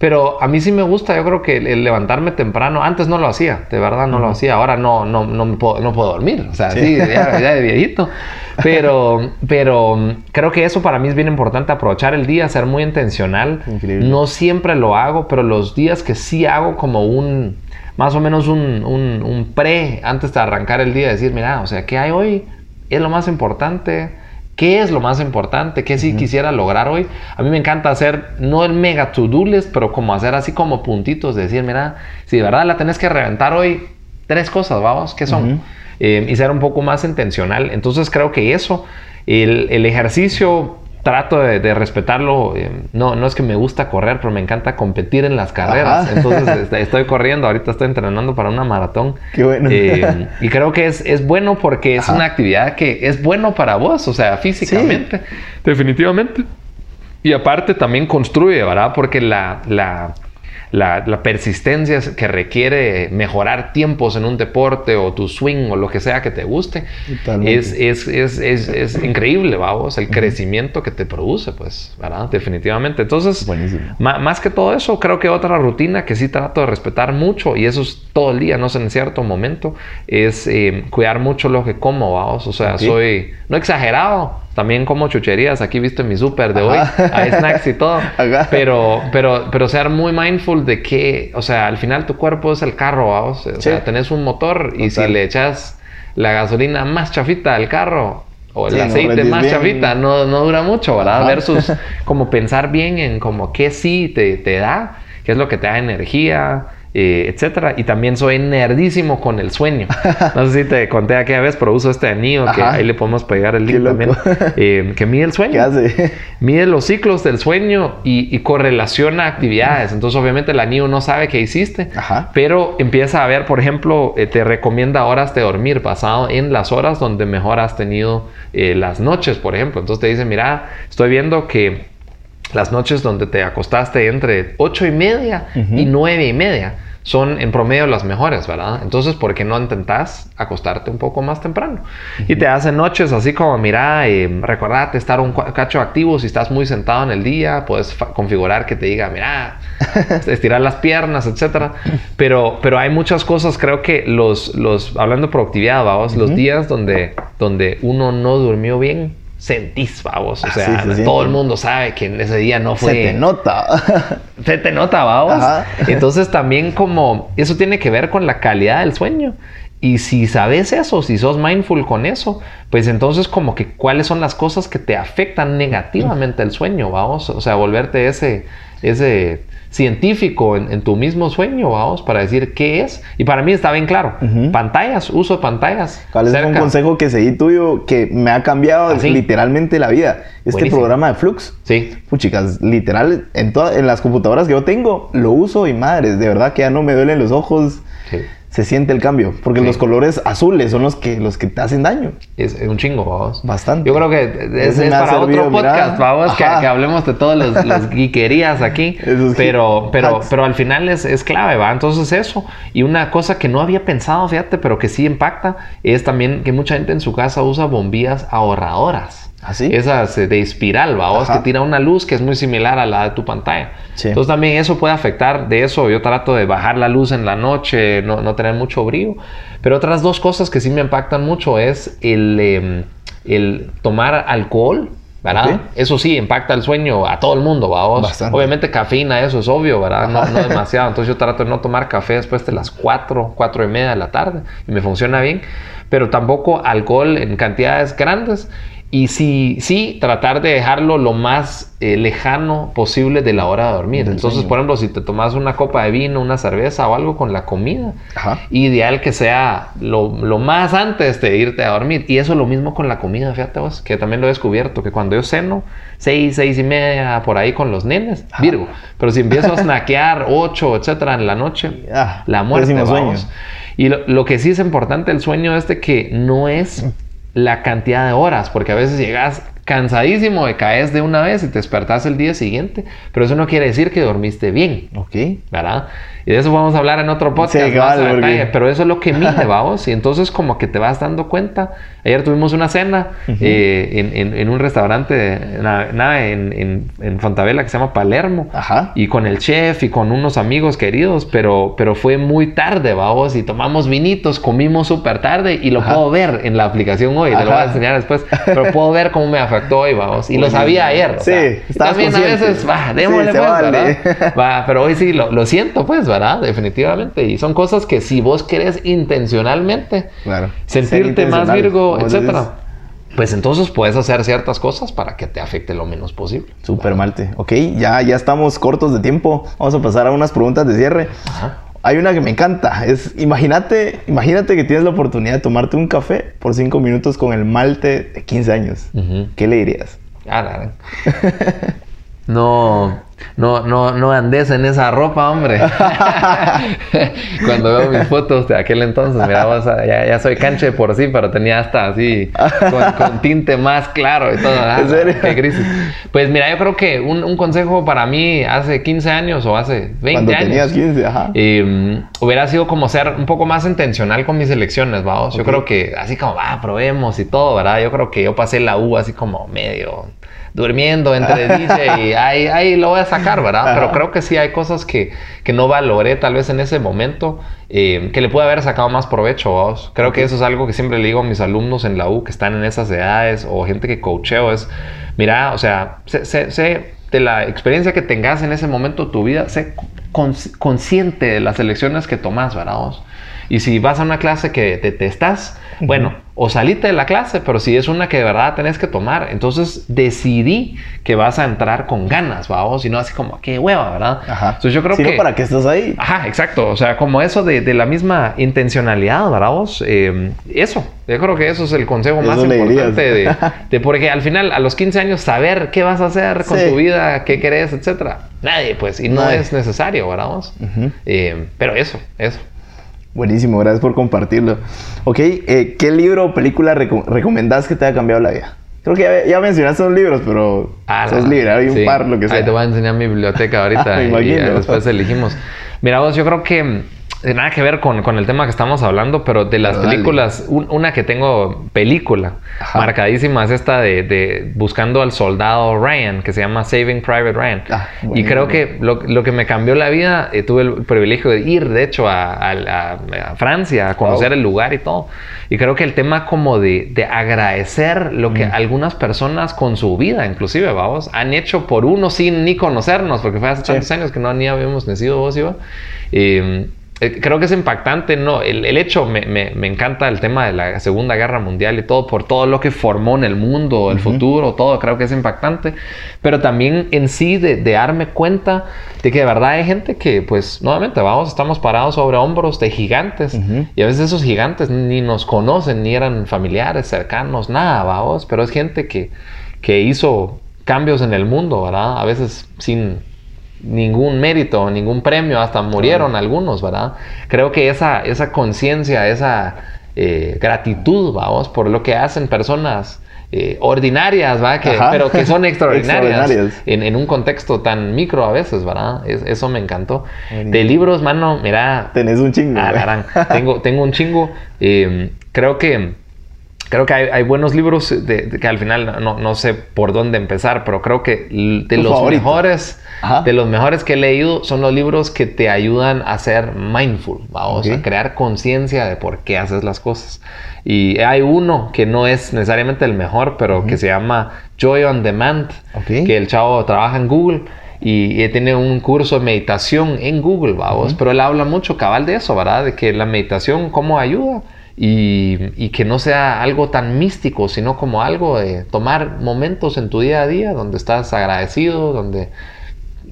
Pero a mí sí me gusta, yo creo que el, levantarme temprano, antes no lo hacía, de verdad no lo hacía, ahora no, no, no, puedo, no puedo dormir, o sea, sí, ya, ya, de viejito. Pero, pero creo que eso para mí es bien importante, aprovechar el día, ser muy intencional. No siempre lo hago, pero los días que sí hago como un, más o menos un, un, un pre antes de arrancar el día, decir, mira, o sea, ¿qué hay hoy? Es lo más importante. ¿Qué es lo más importante? ¿Qué sí quisiera lograr hoy? A mí me encanta hacer, no el mega to-do list, pero como hacer así como puntitos, decir, mira, si de verdad la tenés que reventar hoy, tres cosas, vamos, ¿qué son? Eh, y ser un poco más intencional. Entonces creo que eso, el, ejercicio, trato de, respetarlo. Eh, no, no es que me gusta correr, pero me encanta competir en las carreras. Entonces estoy corriendo, ahorita estoy entrenando para una maratón. Qué bueno. Eh, y creo que es, es bueno porque es una actividad que es bueno para vos, o sea, físicamente. Definitivamente. Y aparte también construye, ¿verdad? Porque la, la la, persistencia que requiere mejorar tiempos en un deporte o tu swing o lo que sea que te guste es, es, es, es, increíble, vamos, el crecimiento que te produce, pues, ¿verdad? Definitivamente. Entonces, más que todo eso, creo que otra rutina que sí trato de respetar mucho y eso es todo el día, no sé, en cierto momento, es eh, cuidar mucho lo que como, vamos, o sea, soy, no exagerado, también como chucherías, aquí viste mi súper de hoy, hay snacks y todo. Pero, pero, pero ser muy mindful de que, o sea, al final tu cuerpo es el carro, ¿vamos? o sea, tenés un motor y si le echas la gasolina más chafita al carro o el aceite más chafita, no, no dura mucho, ¿verdad? Versus como pensar bien en como qué sí te, te da, qué es lo que te da energía, eh, etcétera. Y también soy nerdísimo con el sueño. No sé si te conté aquella vez, pero uso este anillo que ahí le podemos pegar el link también, eh, que mide el sueño. ¿Qué hace? Mide los ciclos del sueño y, correlaciona actividades. Entonces, obviamente, el anillo no sabe qué hiciste, pero empieza a ver, por ejemplo, eh, te recomienda horas de dormir basado en las horas donde mejor has tenido las noches, por ejemplo. Entonces te dice, mira, estoy viendo que las noches donde te acostaste entre ocho y media y nueve y media son en promedio las mejores, ¿verdad? Entonces, ¿por qué no intentás acostarte un poco más temprano? Y te hacen noches así como, mira, eh, recordate estar un cacho activo si estás muy sentado en el día, puedes configurar que te diga, mira, estirar las piernas, etcétera. Pero, pero hay muchas cosas, creo que los, los hablando de productividad, vamos, los días donde, donde uno no durmió bien, sentís, vamos. O ah, sea, todo el mundo sabe que en ese día no fue. Se te nota. se te nota, vamos. Entonces también como eso tiene que ver con la calidad del sueño. Y si sabes eso, si sos mindful con eso, pues entonces como que cuáles son las cosas que te afectan negativamente el sueño, vamos. O sea, volverte ese, ese científico en, tu mismo sueño, vamos, para decir qué es. Y para mí está bien claro. Pantallas, uso de pantallas. ¿Cuál es un consejo que seguí tuyo que me ha cambiado literalmente la vida? Este programa de Flux. Sí. chicas, literal, en, todas en las computadoras que yo tengo, lo uso y madres, de verdad que ya no me duelen los ojos. Sí se siente el cambio. Porque los colores azules son los que, los que te hacen daño. Es, un chingo, vamos. Bastante. Yo creo que es, para otro podcast, vamos, que, hablemos de todas las, las aquí. pero, pero, pero al final es, es clave, ¿va? Entonces eso. Y una cosa que no había pensado, fíjate, pero que sí impacta, es también que mucha gente en su casa usa bombillas ahorradoras. ¿Así? ¿Ah, Esas de espiral, ¿va? que tira una luz que es muy similar a la de tu pantalla. Entonces también eso puede afectar de eso. Yo trato de bajar la luz en la noche, no, no tener mucho brillo. Pero otras dos cosas que sí me impactan mucho es el, em, el tomar alcohol. ¿verdad? Eso sí, impacta el sueño a todo el mundo, ¿va? Obviamente cafeína, eso es obvio, ¿verdad? No, no, demasiado. Entonces yo trato de no tomar café después de las 4, 4 y media de la tarde y me funciona bien. Pero tampoco alcohol en cantidades grandes y sí, sí, tratar de dejarlo lo más eh, lejano posible de la hora de dormir. Entonces, por ejemplo, si te tomas una copa de vino, una cerveza o algo con la comida, ideal que sea lo, más antes de irte a dormir. Y eso lo mismo con la comida, fíjate vos, que también lo he descubierto, que cuando yo ceno, seis, seis y media, por ahí con los nenes, Virgo. Pero si empiezo a snackear ocho, etcétera, en la noche, ah, la muerte, vamos. Y lo, lo, que sí es importante el sueño es de que no es la cantidad de horas, porque a veces llegas cansadísimo y caes de una vez y te despertas el día siguiente, pero eso no quiere decir que dormiste bien. Ok. ¿Verdad? Y de eso vamos a hablar en otro podcast pero eso es lo que mide, vamos, y entonces como que te vas dando cuenta. Ayer tuvimos una cena eh, en, un restaurante, nada, en, en, Fontabella que se llama Palermo, Ajá. y con el chef y con unos amigos queridos, pero, pero fue muy tarde, vamos, y tomamos vinitos, comimos súper tarde y lo puedo ver en la aplicación hoy, te lo voy a enseñar después, pero puedo ver cómo me afectó hoy, vamos, y lo sabía ayer. Sí, también a veces, va, démosle pues, vale. Va, pero hoy sí lo, lo siento, pues, ¿verdad? Definitivamente. Y son cosas que si vos querés intencionalmente sentirte más Virgo, etcétera. Pues entonces puedes hacer ciertas cosas para que te afecte lo menos posible. Super malte. Ok, ya, ya estamos cortos de tiempo. Vamos a pasar a unas preguntas de cierre. Hay una que me encanta. Es, imagínate, imagínate que tienes la oportunidad de tomarte un café por cinco minutos con el malte de 15 años. ¿Qué le dirías? Ah, no, no, no, no andes en esa ropa, hombre. Cuando veo mis fotos de aquel entonces, mira, ya, ya, soy canche por sí, pero tenía hasta así, con, tinte más claro y todo. ¿En serio? Qué crisis. Pues mira, yo creo que un, consejo para mí hace 15 años o hace 20 Cuando años. tenías 15, ajá. Eh, hubiera sido como ser un poco más intencional con mis elecciones, vamos. Yo creo que así como, va, probemos y todo, ¿verdad? Yo creo que yo pasé la U así como medio durmiendo entre DJ y ahí, ahí lo voy a sacar, ¿verdad? Pero creo que sí hay cosas que, que no valoré tal vez en ese momento, eh, que le pude haber sacado más provecho, vos. Creo que eso es algo que siempre le digo a mis alumnos en la U que están en esas edades o gente que coacheo, es, mira, o sea, sé, de la experiencia que tengas en ese momento de tu vida, sé consciente de las elecciones que tomas, ¿verdad? Vos? Y si vas a una clase que te detestas, bueno, o salite de la clase, pero si es una que de verdad tenés que tomar, entonces decidí que vas a entrar con ganas, vamos, y no así como, qué hueva, ¿verdad? Ajá. Entonces yo creo que... para qué estás ahí. Ajá, exacto. O sea, como eso de, de la misma intencionalidad, ¿verdad? Vos? Eh, eso, yo creo que eso es el consejo más importante de, de, porque al final, a los 15 años, saber qué vas a hacer con tu vida, qué querés, etcétera. Nadie, pues, y no es necesario, ¿verdad? Vos? Eh, pero eso, eso. Buenísimo, gracias por compartirlo. Ok, eh, ¿qué libro o película recomendás que te haya cambiado la vida? Creo que ya, mencionaste los libros, pero ah, sos libre, hay un par, lo que sea. Ahí te voy a enseñar mi biblioteca ahorita y, después elegimos. Mira vos, yo creo que nada que ver con, con, el tema que estamos hablando, pero de las películas, una que tengo película marcadísima es esta de, de, Buscando al Soldado Ryan, que se llama Saving Private Ryan. Ah, y creo que lo, lo, que me cambió la vida, eh, tuve el privilegio de ir, de hecho, a, a, a Francia, a conocer el lugar y todo. Y creo que el tema como de, de agradecer lo que mm. algunas personas con su vida, inclusive, vamos, han hecho por uno sin ni conocernos, porque fue hace tantos años que no ni habíamos nacido vos, Iba. Eh, eh, creo que es impactante, ¿no? El, hecho, me, me, encanta el tema de la Segunda Guerra Mundial y todo, por todo lo que formó en el mundo, el futuro, todo, creo que es impactante. Pero también en sí de, darme cuenta de que de verdad hay gente que, pues, nuevamente, vamos, estamos parados sobre hombros de gigantes. Y a veces esos gigantes ni nos conocen, ni eran familiares, cercanos, nada, vamos. Pero es gente que, que hizo cambios en el mundo, ¿verdad? A veces sin ningún mérito, ningún premio, hasta murieron algunos, ¿verdad? Creo que esa, esa conciencia, esa eh, gratitud, vamos, por lo que hacen personas eh, ordinarias, ¿verdad? Que, pero que son extraordinarias, En, un contexto tan micro a veces, ¿verdad? eso me encantó. De libros, mano, mira... Tenés un chingo. tengo, tengo un chingo. Eh, creo que creo que hay, buenos libros de, que al final no, sé por dónde empezar, pero creo que de los mejores, de los mejores que he leído son los libros que te ayudan a ser mindful, vamos, a crear conciencia de por qué haces las cosas. Y hay uno que no es necesariamente el mejor, pero que se llama Joy on Demand, que el chavo trabaja en Google y, tiene un curso de meditación en Google, vamos, pero él habla mucho cabal de eso, ¿verdad? De que la meditación, ¿cómo ayuda? y, que no sea algo tan místico, sino como algo de tomar momentos en tu día a día donde estás agradecido, donde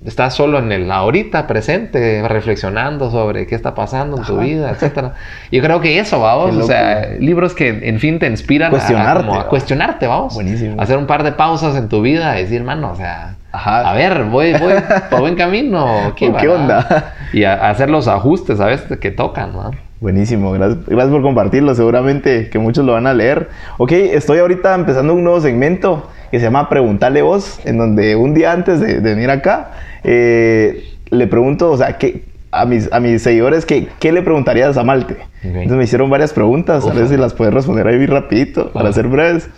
estás solo en el ahorita presente, reflexionando sobre qué está pasando en tu vida, etc. Yo creo que eso, vamos, o sea, libros que en fin te inspiran a, cuestionarte, vamos. Buenísimo. Hacer un par de pausas en tu vida y decir, mano, o sea, a ver, voy, voy por buen camino. ¿Qué, ¿Qué onda? Y hacer los ajustes a veces que tocan, ¿no? Buenísimo, gracias, gracias por compartirlo. Seguramente que muchos lo van a leer. Ok, estoy ahorita empezando un nuevo segmento que se llama Preguntarle Vos, en donde un día antes de, venir acá, eh, le pregunto, o sea, ¿qué, a, mis, a mis seguidores, ¿qué, ¿qué le preguntarías a Malte? Entonces me hicieron varias preguntas, a ver si las puedes responder ahí rapidito, para ser breves.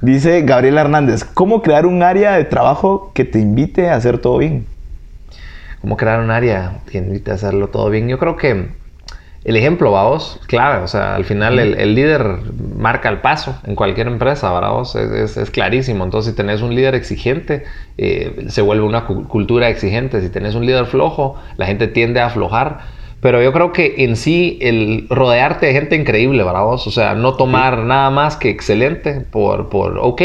Dice Gabriela Hernández, ¿cómo crear un área de trabajo que te invite a hacer todo bien? ¿Cómo crear un área que te invite a hacerlo todo bien? Yo creo que el ejemplo, vos, clave. O sea, al final el, líder marca el paso en cualquier empresa, vos, es, es, clarísimo. Entonces, si tenés un líder exigente, eh, se vuelve una cultura exigente. Si tenés un líder flojo, la gente tiende a aflojar. Pero yo creo que en sí el rodearte de gente increíble, vos, o sea, no tomar nada más que excelente por, por ok,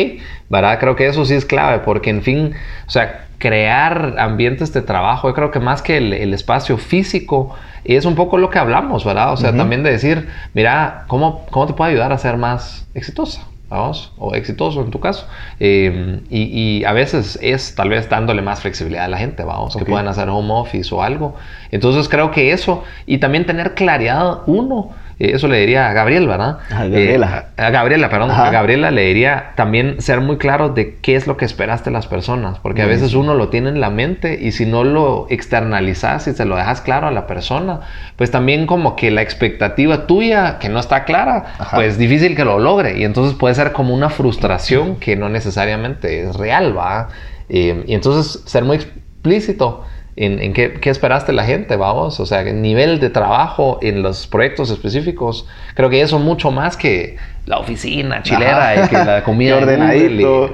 ¿verdad? Creo que eso sí es clave, porque en fin, o sea, crear ambientes de trabajo, yo creo que más que el, el espacio físico, y es un poco lo que hablamos, ¿verdad? O sea, también de decir, mira, ¿cómo, ¿cómo te puedo ayudar a ser más exitosa? Vamos, o exitoso en tu caso. Em, y, a veces es tal vez dándole más flexibilidad a la gente, vamos, que puedan hacer home office o algo. Entonces creo que eso, y también tener claridad, uno, eso le diría a Gabriel, ¿verdad? A Gabriela. Eh, a Gabriela, perdón. A Gabriela le diría también ser muy claro de qué es lo que esperaste de las personas, porque a veces uno lo tiene en la mente y si no lo externalizas y se lo dejas claro a la persona, pues también como que la expectativa tuya que no está clara, pues difícil que lo logre y entonces puede ser como una frustración que no necesariamente es real, ¿va? Eh, y entonces ser muy explícito en, qué, esperaste la gente, vamos, o sea, el nivel de trabajo en los proyectos específicos, creo que eso mucho más que la oficina chilera y que la comida ordenadito.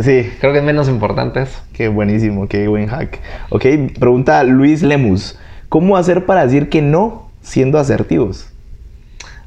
sí. Creo que es menos importante eso. Qué buenísimo, qué buen hack. Ok, pregunta Luis Lemus, ¿cómo hacer para decir que no siendo asertivos?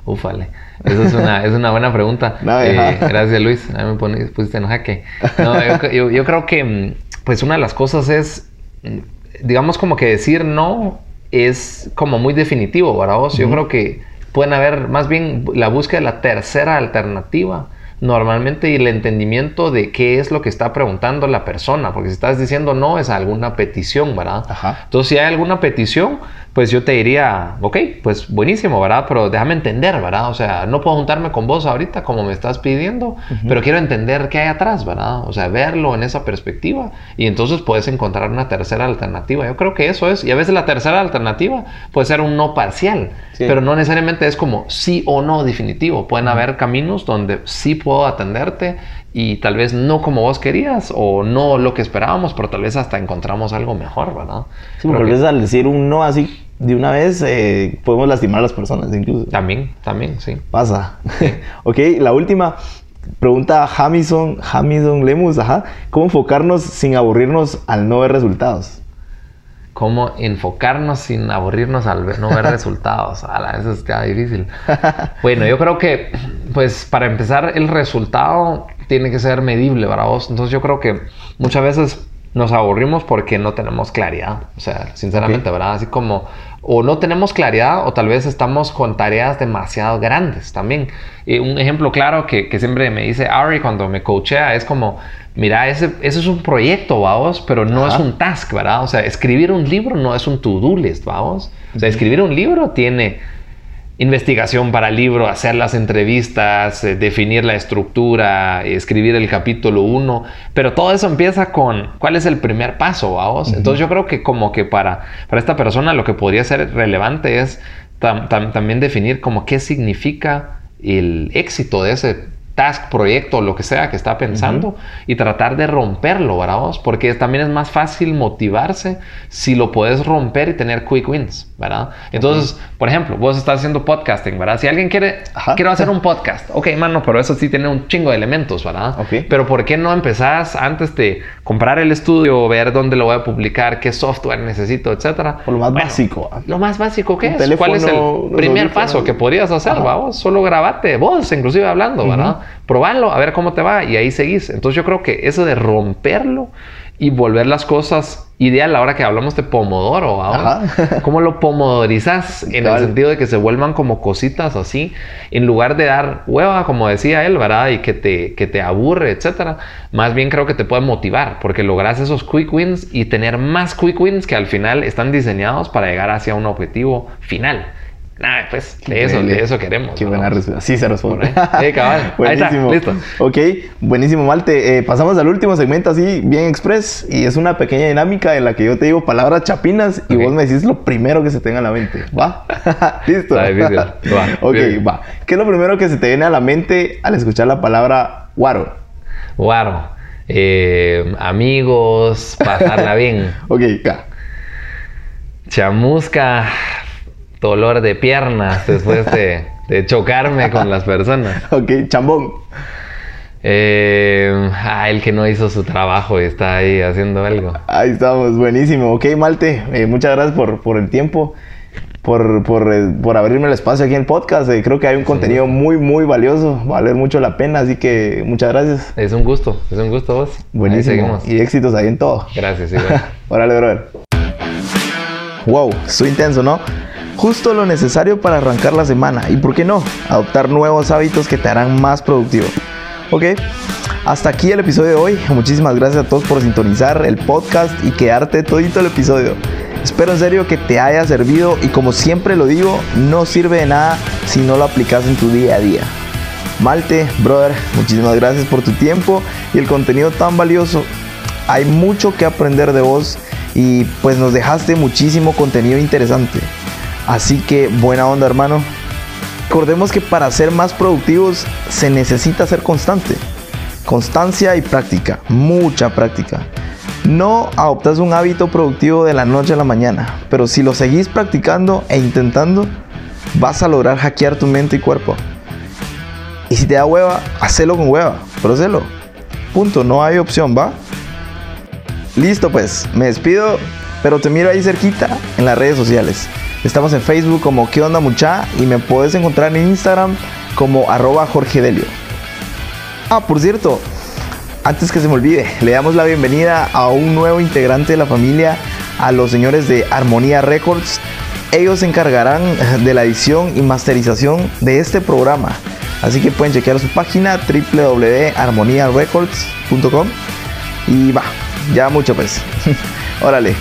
Ufale. Esa es una, es una buena pregunta. Eh, gracias, Luis. A mí me pusiste en jaque. No, yo, yo, creo que, mm, pues, una de las cosas es mm, digamos como que decir no es como muy definitivo, ¿verdad? Yo creo que pueden haber más bien la búsqueda de la tercera alternativa normalmente y el entendimiento de qué es lo que está preguntando la persona, porque si estás diciendo no es alguna petición, ¿verdad? Entonces si hay alguna petición, pues yo te diría, ok, pues buenísimo, ¿verdad? Pero déjame entender, ¿verdad? O sea, no puedo juntarme con vos ahorita como me estás pidiendo, pero quiero entender qué hay atrás, ¿verdad? O sea, verlo en esa perspectiva y entonces puedes encontrar una tercera alternativa. Yo creo que eso es, y a veces la tercera alternativa puede ser un no parcial, pero no necesariamente es como sí o no definitivo. Pueden haber caminos donde sí puedo atenderte y tal vez no como vos querías o no lo que esperábamos, pero tal vez hasta encontramos algo mejor, ¿verdad? Sí, porque vez al decir un no así de una vez eh, podemos lastimar a las personas incluso. También, también, sí. Pasa. ok, la última pregunta Hamilton, Hamilton Lemus, ajá. ¿Cómo enfocarnos sin aburrirnos al no ver resultados? cómo enfocarnos sin aburrirnos al ver, no ver resultados. A eso está difícil. Bueno, yo creo que, pues, para empezar, el resultado tiene que ser medible para vos. Entonces, yo creo que muchas veces nos aburrimos porque no tenemos claridad. O sea, sinceramente, ¿verdad? Así como o no tenemos claridad o tal vez estamos con tareas demasiado grandes también. Y un ejemplo claro que, que, siempre me dice Ari cuando me coachea es como, mira, ese, ese es un proyecto, vamos, pero no es un task, ¿verdad? O sea, escribir un libro no es un to-do list, vamos. O sea, escribir un libro tiene investigación para el libro, hacer las entrevistas, eh, definir la estructura, escribir el capítulo 1, pero todo eso empieza con cuál es el primer paso, vamos. Entonces yo creo que como que para, para esta persona lo que podría ser relevante es también definir como qué significa el éxito de ese task, proyecto, lo que sea que está pensando y tratar de romperlo, ¿verdad? Porque también es más fácil motivarse si lo puedes romper y tener quick wins, ¿verdad? Entonces, por ejemplo, vos estás haciendo podcasting, ¿verdad? Si alguien quiere, quiero hacer un podcast, ok, mano, pero eso sí tiene un chingo de elementos, ¿verdad? Okay. Pero ¿por qué no empezás antes de comprar el estudio, ver dónde lo voy a publicar, qué software necesito, etcétera? O lo más básico. Lo más básico, ¿qué es? ¿Cuál es el primer paso que podrías hacer, ¿verdad? Solo grabate vos, inclusive hablando, ¿verdad? Probarlo, a ver cómo te va y ahí seguís. Entonces yo creo que eso de romperlo y volver las cosas ideal ahora que hablamos de pomodoro, ahora, ¿cómo lo pomodorizas? En el sentido de que se vuelvan como cositas así, en lugar de dar hueva, como decía él, ¿verdad? Y que te, que te aburre, etcétera. Más bien creo que te puede motivar, porque logras esos quick wins y tener más quick wins que al final están diseñados para llegar hacia un objetivo final. Nada, pues de eso, de eso queremos. Qué buena respuesta. Sí, se responde. Sí, cabal. buenísimo. Ahí está, listo. Ok, buenísimo, Malte. Eh, pasamos al último segmento así, bien express. Y es una pequeña dinámica en la que yo te digo palabras chapinas y vos me decís lo primero que se tenga en la mente. ¿Va? ¿Listo? Está difícil. Va. ok, va. ¿Qué es lo primero que se te viene a la mente al escuchar la palabra guaro? Guaro. Eh, amigos, pasarla bien. ok, acá. Chamusca, dolor de piernas después de, chocarme con las personas. Ok, chambón. Eh, ah, el que no hizo su trabajo y está ahí haciendo algo. Ahí estamos, buenísimo. Ok, Malte, eh, muchas gracias por, el tiempo, por, por, eh, por, abrirme el espacio aquí en el podcast. Eh, creo que hay un contenido muy, muy valioso, va a valer mucho la pena, así que muchas gracias. Es un gusto, es un gusto vos. Buenísimo. Y éxitos ahí en todo. Gracias, igual. Órale, brother. Wow, estoy intenso, ¿no? Justo lo necesario para arrancar la semana y, ¿por qué no?, adoptar nuevos hábitos que te harán más productivo. Ok, hasta aquí el episodio de hoy. Muchísimas gracias a todos por sintonizar el podcast y quedarte todito el episodio. Espero en serio que te haya servido y como siempre lo digo, no sirve de nada si no lo aplicas en tu día a día. Malte, brother, muchísimas gracias por tu tiempo y el contenido tan valioso. Hay mucho que aprender de vos y pues nos dejaste muchísimo contenido interesante. Así que buena onda hermano. Recordemos que para ser más productivos se necesita ser constante. Constancia y práctica, mucha práctica. No adoptas un hábito productivo de la noche a la mañana, pero si lo seguís practicando e intentando, vas a lograr hackear tu mente y cuerpo. Y si te da hueva, hacelo con hueva, pero. Punto, no hay opción, ¿va? Listo pues, me despido, pero te miro ahí cerquita en las redes sociales. Estamos en Facebook como ¿Qué onda mucha? Y me puedes encontrar en Instagram como arroba Jorge Delio. Ah, por cierto, antes que se me olvide, le damos la bienvenida a un nuevo integrante de la familia, a los señores de Armonía Records. Ellos se encargarán de la edición y masterización de este programa. Así que pueden chequear su página www.armoniarecords.com y va, ya mucho pues. Órale,